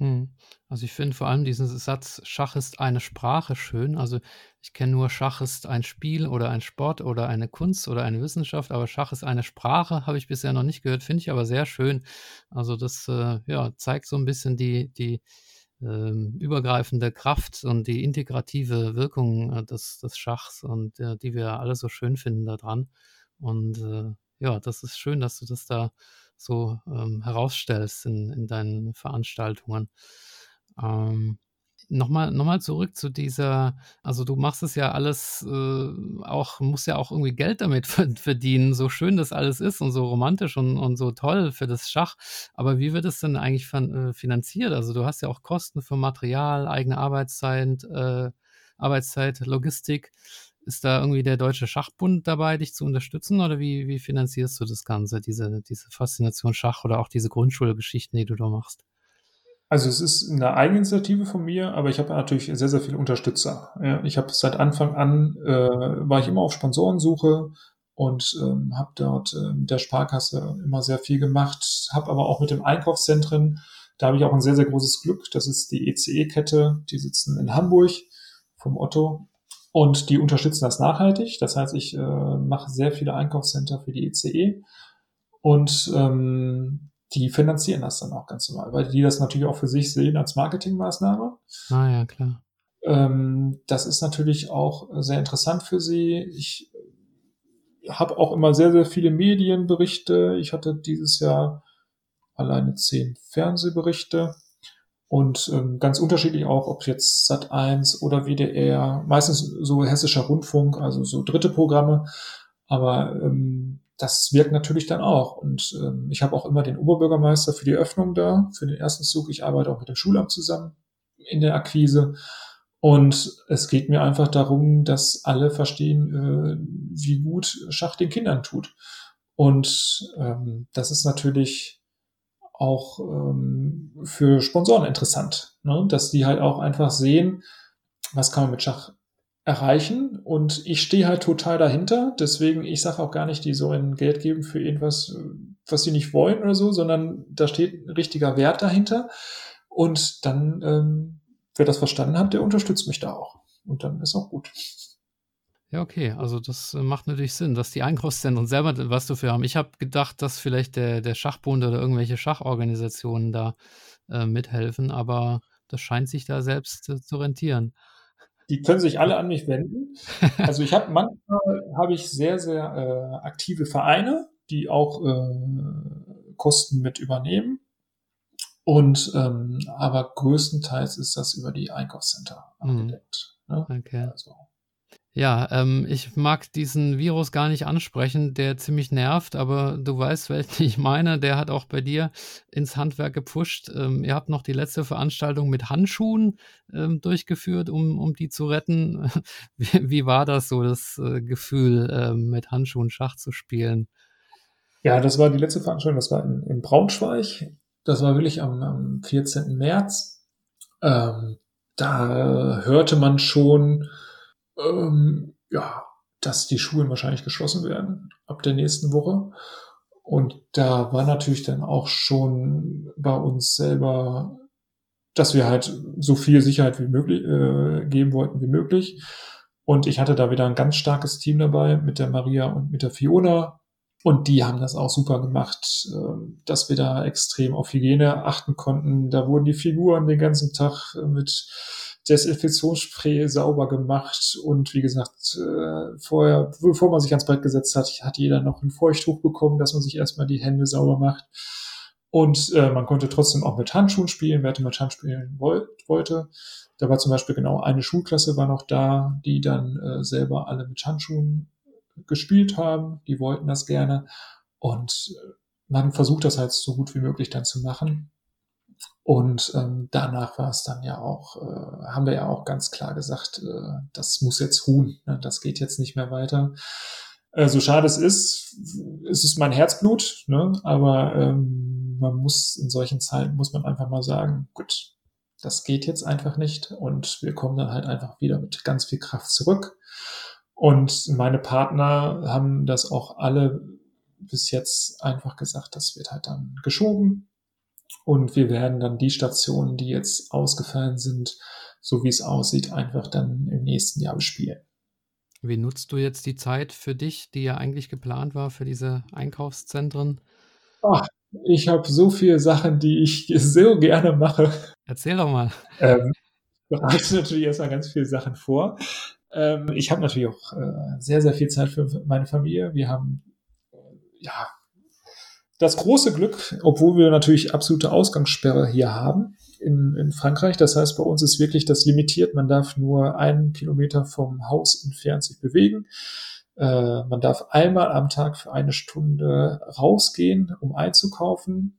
Hm. Also ich finde vor allem diesen Satz, Schach ist eine Sprache schön. Also ich kenne nur Schach ist ein Spiel oder ein Sport oder eine Kunst oder eine Wissenschaft, aber Schach ist eine Sprache, habe ich bisher noch nicht gehört, finde ich aber sehr schön. Also das äh, ja, zeigt so ein bisschen die, die, ähm, übergreifende Kraft und die integrative Wirkung äh, des, des Schachs und äh, die wir alle so schön finden daran. Und äh, ja, das ist schön, dass du das da so ähm, herausstellst in, in deinen Veranstaltungen. Ähm, Nochmal, nochmal zurück zu dieser, also du machst es ja alles äh, auch, musst ja auch irgendwie Geld damit verdienen, so schön das alles ist und so romantisch und, und so toll für das Schach. Aber wie wird es denn eigentlich äh, finanziert? Also du hast ja auch Kosten für Material, eigene Arbeitszeit, äh, Arbeitszeit, Logistik. Ist da irgendwie der Deutsche Schachbund dabei, dich zu unterstützen oder wie, wie finanzierst du das Ganze, diese, diese Faszination Schach oder auch diese Grundschulgeschichten, die du da machst? Also es ist eine Eigeninitiative von mir, aber ich habe natürlich sehr, sehr viele Unterstützer. Ja, ich habe seit Anfang an, äh, war ich immer auf Sponsorensuche und ähm, habe dort äh, mit der Sparkasse immer sehr viel gemacht, habe aber auch mit dem Einkaufszentren, da habe ich auch ein sehr, sehr großes Glück. Das ist die ECE-Kette, die sitzen in Hamburg vom Otto und die unterstützen das nachhaltig. Das heißt, ich äh, mache sehr viele Einkaufscenter für die ECE und ähm, die finanzieren das dann auch ganz normal, weil die das natürlich auch für sich sehen als Marketingmaßnahme. Ah ja, klar. Ähm, das ist natürlich auch sehr interessant für sie. Ich habe auch immer sehr, sehr viele Medienberichte. Ich hatte dieses Jahr alleine zehn Fernsehberichte und ähm, ganz unterschiedlich auch, ob jetzt Sat 1 oder WDR, meistens so hessischer Rundfunk, also so dritte Programme. Aber ähm, das wirkt natürlich dann auch. Und ähm, ich habe auch immer den Oberbürgermeister für die Öffnung da, für den ersten Zug. Ich arbeite auch mit dem Schulamt zusammen in der Akquise. Und es geht mir einfach darum, dass alle verstehen, äh, wie gut Schach den Kindern tut. Und ähm, das ist natürlich auch ähm, für Sponsoren interessant, ne? dass die halt auch einfach sehen, was kann man mit Schach erreichen und ich stehe halt total dahinter. Deswegen, ich sage auch gar nicht, die sollen Geld geben für irgendwas, was sie nicht wollen oder so, sondern da steht ein richtiger Wert dahinter. Und dann, ähm, wer das verstanden hat, der unterstützt mich da auch. Und dann ist auch gut. Ja, okay, also das äh, macht natürlich Sinn, dass die Einkaufszentren selber was dafür haben. Ich habe gedacht, dass vielleicht der, der Schachbund oder irgendwelche Schachorganisationen da äh, mithelfen, aber das scheint sich da selbst äh, zu rentieren die können sich alle an mich wenden. Also ich habe manchmal habe ich sehr, sehr äh, aktive Vereine, die auch äh, Kosten mit übernehmen. Und ähm, aber größtenteils ist das über die Einkaufscenter mhm. abgedeckt. Ne? Okay. Also. Ja, ähm, ich mag diesen Virus gar nicht ansprechen, der ziemlich nervt, aber du weißt, welchen ich meine. Der hat auch bei dir ins Handwerk gepusht. Ähm, ihr habt noch die letzte Veranstaltung mit Handschuhen ähm, durchgeführt, um, um die zu retten. Wie, wie war das so, das äh, Gefühl, äh, mit Handschuhen Schach zu spielen? Ja, das war die letzte Veranstaltung, das war in, in Braunschweig. Das war wirklich am, am 14. März. Ähm, da hörte man schon, ähm, ja, dass die Schulen wahrscheinlich geschlossen werden ab der nächsten Woche. Und da war natürlich dann auch schon bei uns selber, dass wir halt so viel Sicherheit wie möglich äh, geben wollten wie möglich. Und ich hatte da wieder ein ganz starkes Team dabei mit der Maria und mit der Fiona, und die haben das auch super gemacht, ähm, dass wir da extrem auf Hygiene achten konnten. Da wurden die Figuren den ganzen Tag äh, mit Desinfektionsspray sauber gemacht. Und wie gesagt, äh, vorher, bevor man sich ans Brett gesetzt hat, hat jeder noch ein Feuchttuch bekommen, dass man sich erstmal die Hände sauber macht. Und äh, man konnte trotzdem auch mit Handschuhen spielen, wer mit Handschuhen wollte. Da war zum Beispiel genau eine Schulklasse war noch da, die dann äh, selber alle mit Handschuhen gespielt haben, die wollten das gerne und äh, man versucht das halt so gut wie möglich dann zu machen. Und ähm, danach war es dann ja auch, äh, haben wir ja auch ganz klar gesagt, äh, das muss jetzt ruhen, ne? das geht jetzt nicht mehr weiter. Äh, so schade es ist, es ist mein Herzblut, ne? aber ähm, man muss in solchen Zeiten, muss man einfach mal sagen, gut, das geht jetzt einfach nicht und wir kommen dann halt einfach wieder mit ganz viel Kraft zurück. Und meine Partner haben das auch alle bis jetzt einfach gesagt, das wird halt dann geschoben. Und wir werden dann die Stationen, die jetzt ausgefallen sind, so wie es aussieht, einfach dann im nächsten Jahr bespielen. Wie nutzt du jetzt die Zeit für dich, die ja eigentlich geplant war für diese Einkaufszentren? Ach, ich habe so viele Sachen, die ich so gerne mache. Erzähl doch mal. Ähm, ich bereite natürlich erstmal ganz viele Sachen vor. Ähm, ich habe natürlich auch äh, sehr, sehr viel Zeit für meine Familie. Wir haben äh, ja das große Glück, obwohl wir natürlich absolute Ausgangssperre hier haben in, in Frankreich. Das heißt, bei uns ist wirklich das limitiert. Man darf nur einen Kilometer vom Haus entfernt sich bewegen. Äh, man darf einmal am Tag für eine Stunde rausgehen, um einzukaufen.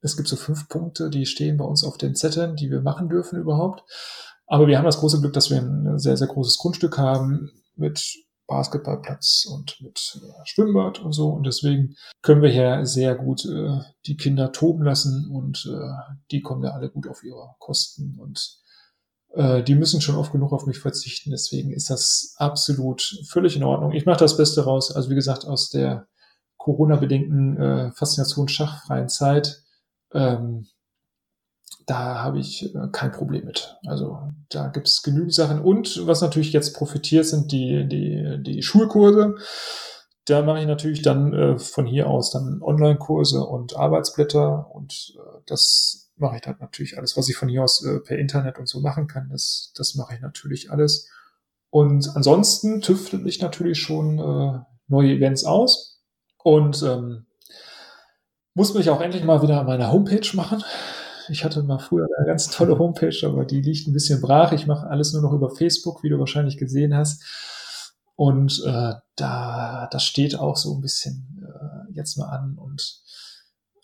Es gibt so fünf Punkte, die stehen bei uns auf den Zetteln, die wir machen dürfen überhaupt. Aber wir haben das große Glück, dass wir ein sehr, sehr großes Grundstück haben mit Basketballplatz und mit äh, Schwimmbad und so. Und deswegen können wir hier sehr gut äh, die Kinder toben lassen und äh, die kommen ja alle gut auf ihre Kosten und äh, die müssen schon oft genug auf mich verzichten. Deswegen ist das absolut völlig in Ordnung. Ich mache das Beste raus. Also wie gesagt, aus der Corona-bedingten äh, Faszination schachfreien Zeit ähm, da habe ich äh, kein Problem mit. Also da gibt es genügend Sachen. Und was natürlich jetzt profitiert, sind die, die, die Schulkurse. Da mache ich natürlich dann äh, von hier aus dann Online-Kurse und Arbeitsblätter und äh, das mache ich dann natürlich alles, was ich von hier aus äh, per Internet und so machen kann. Das, das mache ich natürlich alles. Und ansonsten tüftel ich natürlich schon äh, neue Events aus und ähm, muss mich auch endlich mal wieder an meiner Homepage machen. Ich hatte mal früher eine ganz tolle Homepage, aber die liegt ein bisschen brach. Ich mache alles nur noch über Facebook, wie du wahrscheinlich gesehen hast. Und äh, da, das steht auch so ein bisschen äh, jetzt mal an. Und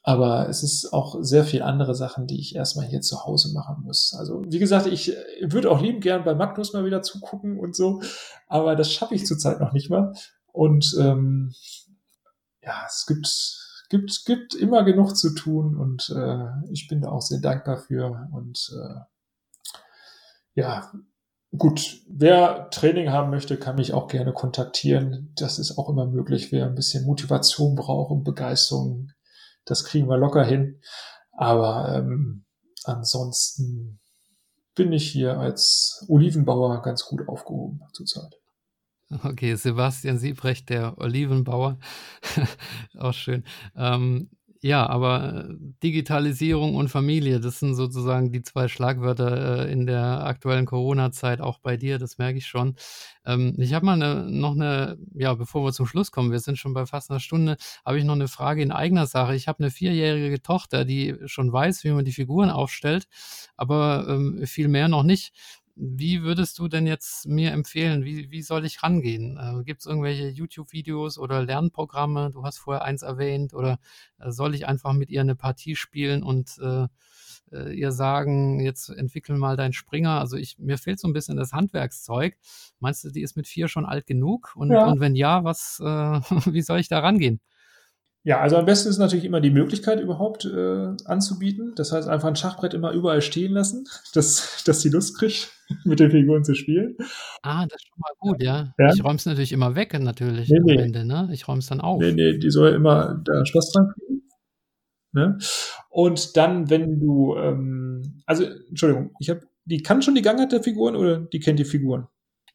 aber es ist auch sehr viel andere Sachen, die ich erstmal hier zu Hause machen muss. Also, wie gesagt, ich würde auch lieben gern bei Magnus mal wieder zugucken und so, aber das schaffe ich zurzeit noch nicht mal. Und ähm, ja, es gibt gibt, gibt immer genug zu tun und äh, ich bin da auch sehr dankbar für. Und äh, ja, gut, wer Training haben möchte, kann mich auch gerne kontaktieren. Das ist auch immer möglich. Wer ein bisschen Motivation braucht und Begeisterung, das kriegen wir locker hin. Aber ähm, ansonsten bin ich hier als Olivenbauer ganz gut aufgehoben zurzeit. Okay, Sebastian Siebrecht, der Olivenbauer. Auch schön. Ähm, Ja, aber äh, Digitalisierung und Familie, das sind sozusagen die zwei Schlagwörter äh, in der aktuellen Corona-Zeit, auch bei dir, das merke ich schon. Ähm, ich habe mal 'ne noch eine, ja, bevor wir zum Schluss kommen, wir sind schon bei fast einer Stunde, habe ich noch eine Frage in eigener Sache. Ich habe eine vierjährige Tochter, die schon weiß, wie man die Figuren aufstellt, aber, ähm, viel mehr noch nicht. Wie würdest du denn jetzt mir empfehlen, wie, wie soll ich rangehen? Äh, Gibt es irgendwelche YouTube-Videos oder Lernprogramme? Du hast vorher eins erwähnt. Oder äh, soll ich einfach mit ihr eine Partie spielen und äh, äh, ihr sagen, jetzt entwickel mal deinen Springer? Also ich, mir fehlt so ein bisschen das Handwerkszeug. Meinst du, die ist mit vier schon alt genug? Und, ja. und wenn ja, was, äh, wie soll ich da rangehen? Ja, also am besten ist natürlich immer die Möglichkeit überhaupt äh, anzubieten. Das heißt, einfach ein Schachbrett immer überall stehen lassen, dass, dass die Lust kriegt, mit den Figuren zu spielen. Ah, das ist schon mal gut, ja. ja? Ich räume es natürlich immer weg, natürlich nee, am nee. Ende, ne? Ich räume es dann auf. Nee, nee, die soll immer da Spaß dran kriegen. Ne? Und dann, wenn du, ähm, also, Entschuldigung, ich habe, die kann schon die Gangart der Figuren oder die kennt die Figuren?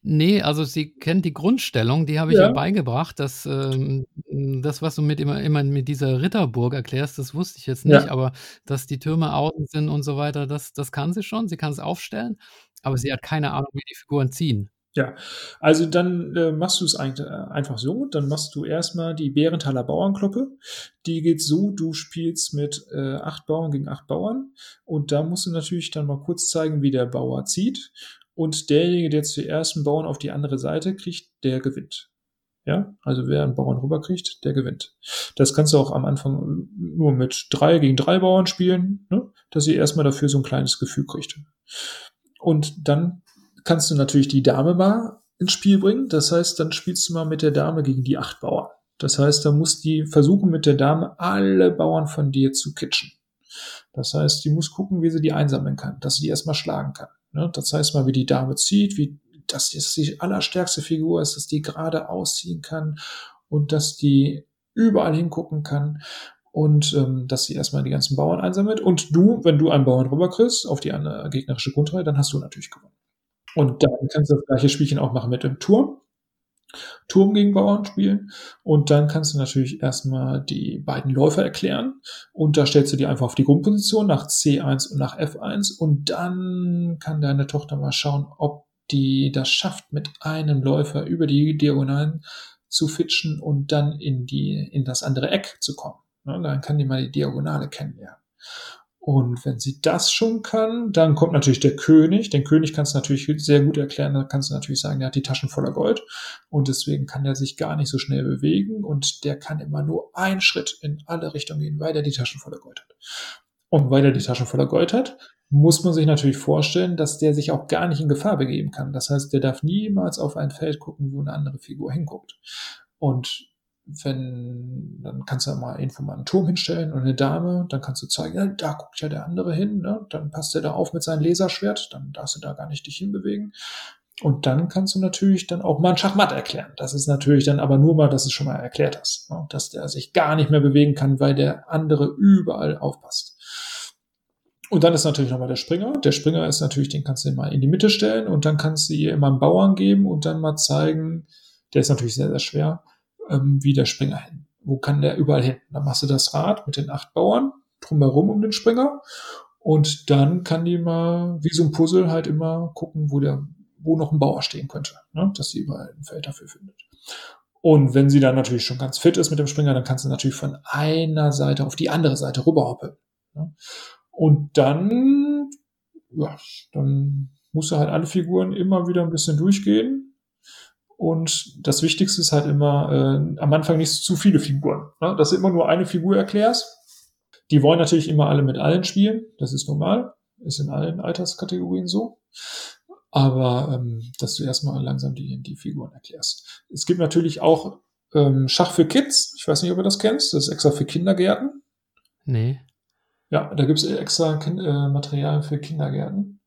Nee, also sie kennt die Grundstellung, die habe ich ja. ihr beigebracht. Das, ähm, das, was du mit immer, immer mit dieser Ritterburg erklärst, das wusste ich jetzt nicht, Ja. aber dass die Türme außen sind und so weiter, das, das kann sie schon. Sie kann es aufstellen, aber sie hat keine Ahnung, wie die Figuren ziehen. Ja, also dann äh, machst du es ein, äh, einfach so. Dann machst du erstmal die Bärenthaler Bauernkloppe. Die geht so, du spielst mit äh, acht Bauern gegen acht Bauern. Und da musst du natürlich dann mal kurz zeigen, wie der Bauer zieht. Und derjenige, der zuerst einen Bauern auf die andere Seite kriegt, der gewinnt. Ja, also wer einen Bauern rüberkriegt, der gewinnt. Das kannst du auch am Anfang nur mit drei gegen drei Bauern spielen, ne? dass ihr erstmal dafür so ein kleines Gefühl kriegt. Und dann kannst du natürlich die Dame mal ins Spiel bringen. Das heißt, dann spielst du mal mit der Dame gegen die acht Bauern. Das heißt, da muss die versuchen mit der Dame alle Bauern von dir zu kitschen. Das heißt, die muss gucken, wie sie die einsammeln kann, dass sie die erstmal schlagen kann. Ne? Das heißt mal, wie die Dame zieht, wie dass das die allerstärkste Figur ist, dass die gerade ausziehen kann und dass die überall hingucken kann und ähm, dass sie erstmal die ganzen Bauern einsammelt. Und du, wenn du einen Bauern rüberkriegst auf die andere gegnerische Grundreihe, dann hast du natürlich gewonnen. Und dann kannst du das gleiche Spielchen auch machen mit dem Turm. Turm gegen Bauern spielen. Und dann kannst du natürlich erstmal die beiden Läufer erklären. Und da stellst du die einfach auf die Grundposition nach C1 und nach F1. Und dann kann deine Tochter mal schauen, ob die das schafft, mit einem Läufer über die Diagonalen zu fitschen und dann in die, in das andere Eck zu kommen. Dann kann die mal die Diagonale kennenlernen. Und wenn sie das schon kann, dann kommt natürlich der König. Den König kannst du natürlich sehr gut erklären. Da kannst du natürlich sagen, der hat die Taschen voller Gold. Und deswegen kann er sich gar nicht so schnell bewegen. Und der kann immer nur einen Schritt in alle Richtungen gehen, weil er die Taschen voller Gold hat. Und weil er die Taschen voller Gold hat, muss man sich natürlich vorstellen, dass der sich auch gar nicht in Gefahr begeben kann. Das heißt, der darf niemals auf ein Feld gucken, wo eine andere Figur hinguckt. Und wenn, dann kannst du ja mal irgendwo mal einen Turm hinstellen und eine Dame, dann kannst du zeigen, ja, da guckt ja der andere hin, ne? dann passt er da auf mit seinem Laserschwert, dann darfst du da gar nicht dich hinbewegen. Und dann kannst du natürlich dann auch mal ein Schachmatt erklären. Das ist natürlich dann aber nur mal, dass du es schon mal erklärt hast, ne? dass der sich gar nicht mehr bewegen kann, weil der andere überall aufpasst. Und dann ist natürlich nochmal der Springer. Der Springer ist natürlich, den kannst du mal in die Mitte stellen und dann kannst du ihr immer einen Bauern geben und dann mal zeigen, der ist natürlich sehr, sehr schwer, ähm, wie der Springer hin. Wo kann der überall hin? Dann machst du das Rad mit den acht Bauern drumherum um den Springer und dann kann die mal wie so ein Puzzle halt immer gucken, wo der, wo noch ein Bauer stehen könnte, ne? dass sie überall ein Feld dafür findet. Und wenn sie dann natürlich schon ganz fit ist mit dem Springer, dann kannst du natürlich von einer Seite auf die andere Seite rüberhoppeln. Ne? Und dann, ja, dann musst du halt alle Figuren immer wieder ein bisschen durchgehen und das Wichtigste ist halt immer äh, am Anfang nicht zu viele Figuren. Ne? Dass du immer nur eine Figur erklärst. Die wollen natürlich immer alle mit allen spielen. Das ist normal. Ist in allen Alterskategorien so. Aber ähm, dass du erstmal langsam die, die Figuren erklärst. Es gibt natürlich auch ähm, Schach für Kids. Ich weiß nicht, ob du das kennst. Das ist extra für Kindergärten. Nee. Ja, da gibt es extra kind äh, Material für Kindergärten.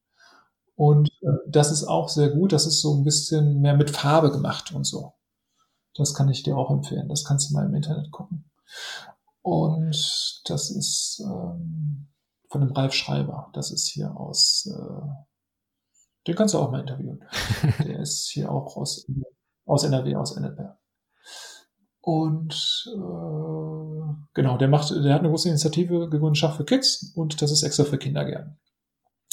Und äh, das ist auch sehr gut. Das ist so ein bisschen mehr mit Farbe gemacht und so. Das kann ich dir auch empfehlen. Das kannst du mal im Internet gucken. Und das ist ähm, von dem Ralf Schreiber. Das ist hier aus, äh, den kannst du auch mal interviewen. Der ist hier auch aus, aus NRW, aus NLP. Und äh, genau, der macht, der hat eine große Initiative gegründet, Schach für Kids, und das ist extra für Kindergärten.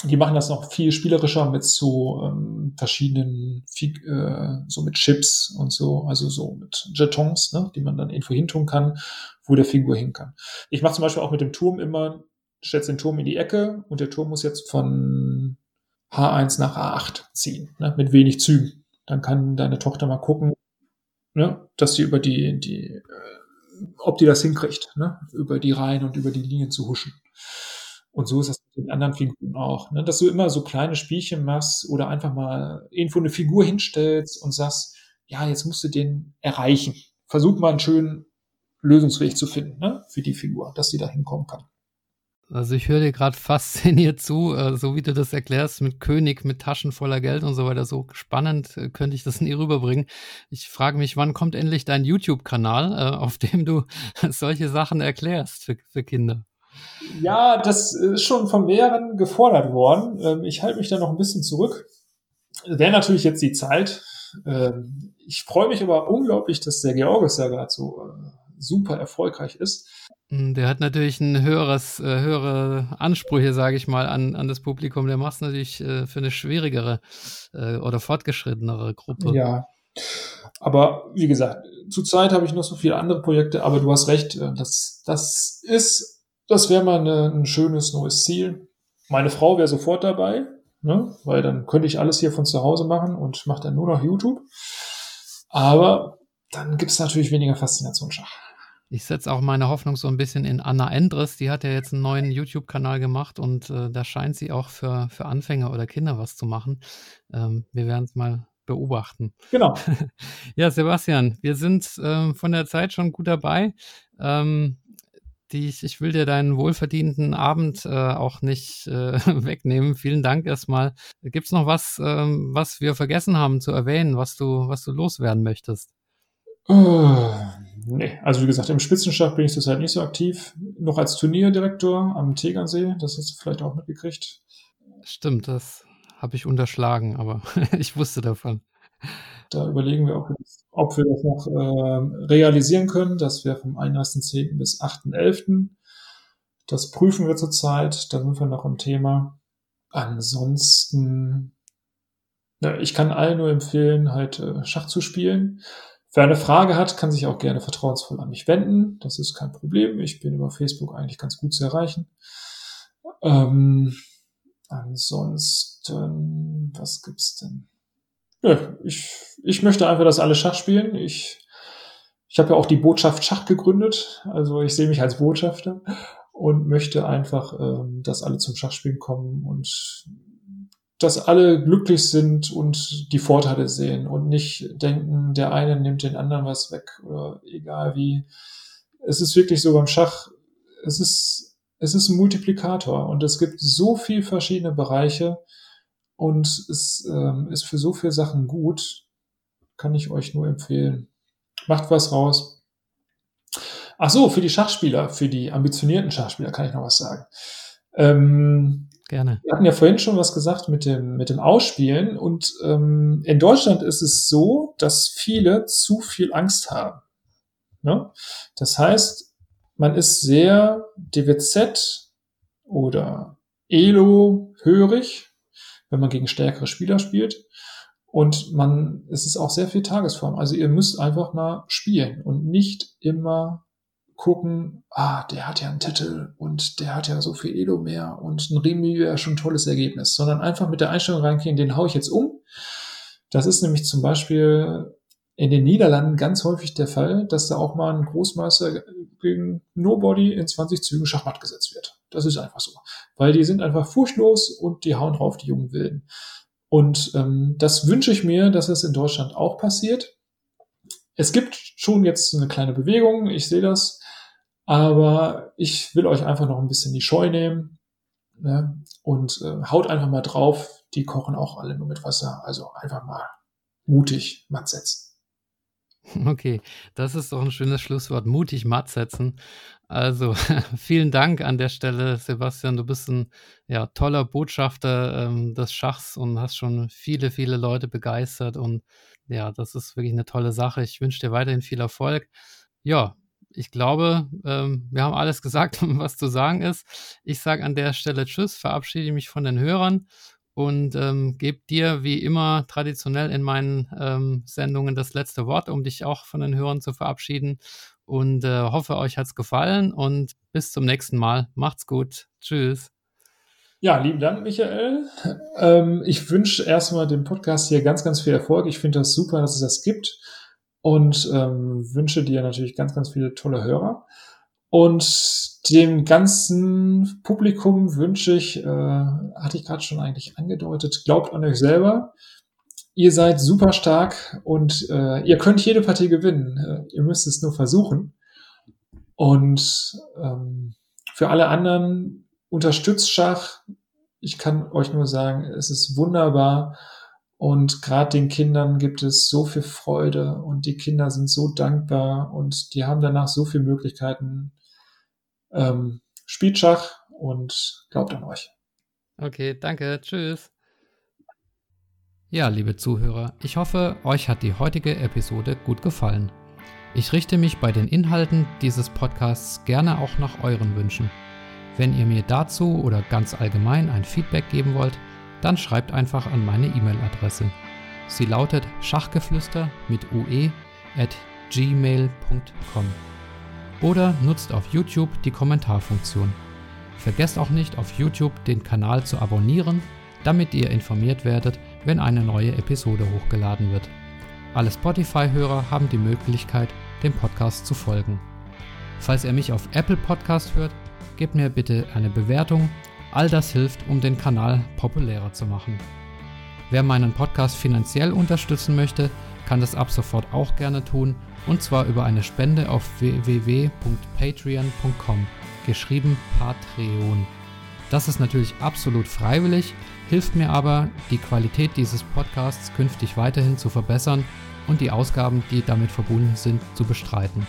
Die machen das noch viel spielerischer mit so ähm, verschiedenen, äh, so mit Chips und so, also so mit Jetons, ne, die man dann irgendwo hintun kann, wo der Figur hin kann. Ich mache zum Beispiel auch mit dem Turm immer, stellst den Turm in die Ecke und der Turm muss jetzt von H1 nach A8 ziehen, ne, mit wenig Zügen. Dann kann deine Tochter mal gucken, ne, dass sie über die, die, äh, ob die das hinkriegt, ne, über die Reihen und über die Linien zu huschen. Und so ist das mit den anderen Figuren auch, ne, dass du immer so kleine Spielchen machst oder einfach mal irgendwo eine Figur hinstellst und sagst, ja, jetzt musst du den erreichen. Versuch mal einen schönen Lösungsweg zu finden, ne, für die Figur, dass sie da hinkommen kann. Also ich höre dir gerade fasziniert zu, äh, so wie du das erklärst, mit König, mit Taschen voller Geld und so weiter. So spannend äh, könnte ich das nie rüberbringen. Ich frage mich, wann kommt endlich dein YouTube-Kanal, äh, auf dem du solche Sachen erklärst für, für Kinder? Ja, das ist schon von mehreren gefordert worden. Ähm, ich halte mich da noch ein bisschen zurück. Wäre natürlich jetzt die Zeit. Ähm, ich freue mich aber unglaublich, dass der Georges ja gerade so super erfolgreich ist. Hm, der hat natürlich ein höheres, äh, höhere Ansprüche, sage ich mal, an, an das Publikum. Der macht es natürlich äh, für eine schwierigere äh, oder fortgeschrittenere Gruppe. Ja. Aber wie gesagt, zurzeit habe ich noch so viele andere Projekte, aber du hast recht, äh, das, das ist, das wäre mal eine, ein schönes neues Ziel. Meine Frau wäre sofort dabei, ne? weil dann könnte ich alles hier von zu Hause machen und mache dann nur noch YouTube. Aber dann gibt es natürlich weniger Faszination Schach. Ich setze auch meine Hoffnung so ein bisschen in Anna Endres. Die hat ja jetzt einen neuen YouTube-Kanal gemacht und äh, da scheint sie auch für, für Anfänger oder Kinder was zu machen. Ähm, wir werden es mal beobachten. Genau. ja, Sebastian, wir sind ähm, von der Zeit schon gut dabei. Ähm, die, ich will dir deinen wohlverdienten Abend äh, auch nicht äh, wegnehmen. Vielen Dank erstmal. Gibt es noch was, ähm, was wir vergessen haben zu erwähnen, was du, was du loswerden möchtest? Oh, nee, also wie gesagt, im Spitzenschach bin ich zurzeit nicht so aktiv. Noch als Turnierdirektor am Tegernsee, das hast du vielleicht auch mitgekriegt. Stimmt, das habe ich unterschlagen, aber ich wusste davon. Da überlegen wir, ob ob wir das noch äh, realisieren können. Das wäre vom 31.10. bis 8.11. Das prüfen wir zurzeit, da sind wir noch im Thema. Ansonsten, ja, ich kann allen nur empfehlen, halt äh, Schach zu spielen. Wer eine Frage hat, kann sich auch gerne vertrauensvoll an mich wenden. Das ist kein Problem. Ich bin über Facebook eigentlich ganz gut zu erreichen. Ähm, ansonsten, was gibt's denn? Ja, ich, ich möchte einfach, dass alle Schach spielen. Ich, ich habe ja auch die Botschaft Schach gegründet. Also ich sehe mich als Botschafter und möchte einfach, ähm, dass alle zum Schachspielen kommen und dass alle glücklich sind und die Vorteile sehen und nicht denken, der eine nimmt den anderen was weg oder egal wie. Es ist wirklich so beim Schach, es ist, es ist ein Multiplikator und es gibt so viel verschiedene Bereiche und es ähm, ist für so viele Sachen gut, kann ich euch nur empfehlen. Macht was raus. Ach so, für die Schachspieler, für die ambitionierten Schachspieler kann ich noch was sagen. Ähm, Gerne. Wir hatten ja vorhin schon was gesagt mit dem, mit dem Ausspielen und ähm, in Deutschland ist es so, dass viele zu viel Angst haben. Ne? Das heißt, man ist sehr DWZ oder Elo hörig, wenn man gegen stärkere Spieler spielt. Und man, es ist auch sehr viel Tagesform. Also ihr müsst einfach mal spielen und nicht immer gucken, ah, der hat ja einen Titel und der hat ja so viel Elo mehr und ein Remi wäre schon ein tolles Ergebnis, sondern einfach mit der Einstellung reingehen, den hau ich jetzt um. Das ist nämlich zum Beispiel in den Niederlanden ganz häufig der Fall, dass da auch mal ein Großmeister gegen Nobody in 20 Zügen Schachmatt gesetzt wird. Das ist einfach so. Weil die sind einfach furchtlos und die hauen drauf, die jungen Wilden. Und ähm, das wünsche ich mir, dass es in Deutschland auch passiert. Es gibt schon jetzt eine kleine Bewegung, ich sehe das. Aber ich will euch einfach noch ein bisschen die Scheu nehmen ne? und äh, haut einfach mal drauf. Die kochen auch alle nur mit Wasser. Also einfach mal mutig matt setzen. Okay, das ist doch ein schönes Schlusswort. Mutig matt setzen. Also vielen Dank an der Stelle, Sebastian. Du bist ein ja, toller Botschafter ähm, des Schachs und hast schon viele, viele Leute begeistert. Und ja, das ist wirklich eine tolle Sache. Ich wünsche dir weiterhin viel Erfolg. ja, ich glaube, ähm, wir haben alles gesagt, was zu sagen ist. Ich sage an der Stelle Tschüss, verabschiede mich von den Hörern und ähm, gebe dir wie immer traditionell in meinen ähm, Sendungen das letzte Wort, um dich auch von den Hörern zu verabschieden. Und äh, hoffe, euch hat es gefallen und bis zum nächsten Mal. Macht's gut. Tschüss. Ja, lieben Dank, Michael. Ähm, ich wünsche erstmal dem Podcast hier ganz, ganz viel Erfolg. Ich finde das super, dass es das gibt und ähm, wünsche dir natürlich ganz, ganz viele tolle Hörer. Und dem ganzen Publikum wünsche ich, äh, hatte ich gerade schon eigentlich angedeutet, glaubt an euch selber. Ihr seid super stark und äh, ihr könnt jede Partie gewinnen. Äh, ihr müsst es nur versuchen. Und ähm, für alle anderen unterstützt Schach. Ich kann euch nur sagen, es ist wunderbar. Und gerade den Kindern gibt es so viel Freude und die Kinder sind so dankbar und die haben danach so viele Möglichkeiten. Ähm, spielt Schach und glaubt an euch. Okay, danke. Tschüss. Ja, liebe Zuhörer, ich hoffe, euch hat die heutige Episode gut gefallen. Ich richte mich bei den Inhalten dieses Podcasts gerne auch nach euren Wünschen. Wenn ihr mir dazu oder ganz allgemein ein Feedback geben wollt, dann schreibt einfach an meine E-Mail-Adresse. Sie lautet schachgeflüster mit ue at gmail.com oder nutzt auf YouTube die Kommentarfunktion. Vergesst auch nicht auf YouTube den Kanal zu abonnieren, damit ihr informiert werdet, wenn eine neue Episode hochgeladen wird. Alle Spotify-Hörer haben die Möglichkeit, dem Podcast zu folgen. Falls ihr mich auf Apple Podcast hört, gebt mir bitte eine Bewertung. All das hilft, um den Kanal populärer zu machen. Wer meinen Podcast finanziell unterstützen möchte, kann das ab sofort auch gerne tun und zwar über eine Spende auf www.patreon.com, geschrieben Patreon. Das ist natürlich absolut freiwillig, hilft mir aber, die Qualität dieses Podcasts künftig weiterhin zu verbessern und die Ausgaben, die damit verbunden sind, zu bestreiten.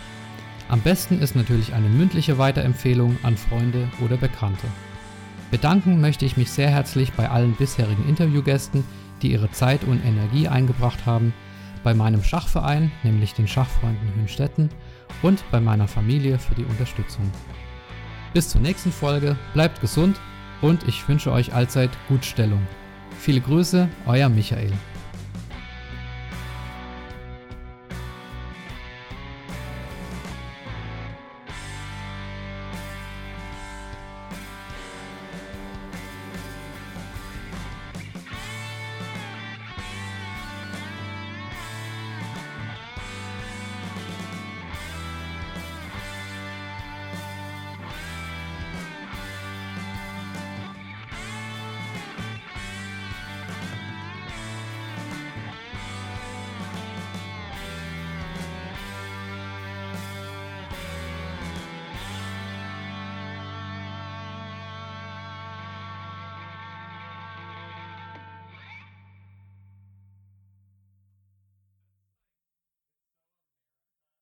Am besten ist natürlich eine mündliche Weiterempfehlung an Freunde oder Bekannte. Bedanken möchte ich mich sehr herzlich bei allen bisherigen Interviewgästen, die ihre Zeit und Energie eingebracht haben, bei meinem Schachverein, nämlich den Schachfreunden Hünstetten, und bei meiner Familie für die Unterstützung. Bis zur nächsten Folge, bleibt gesund und ich wünsche euch allzeit Gutstellung. Viele Grüße, euer Michael.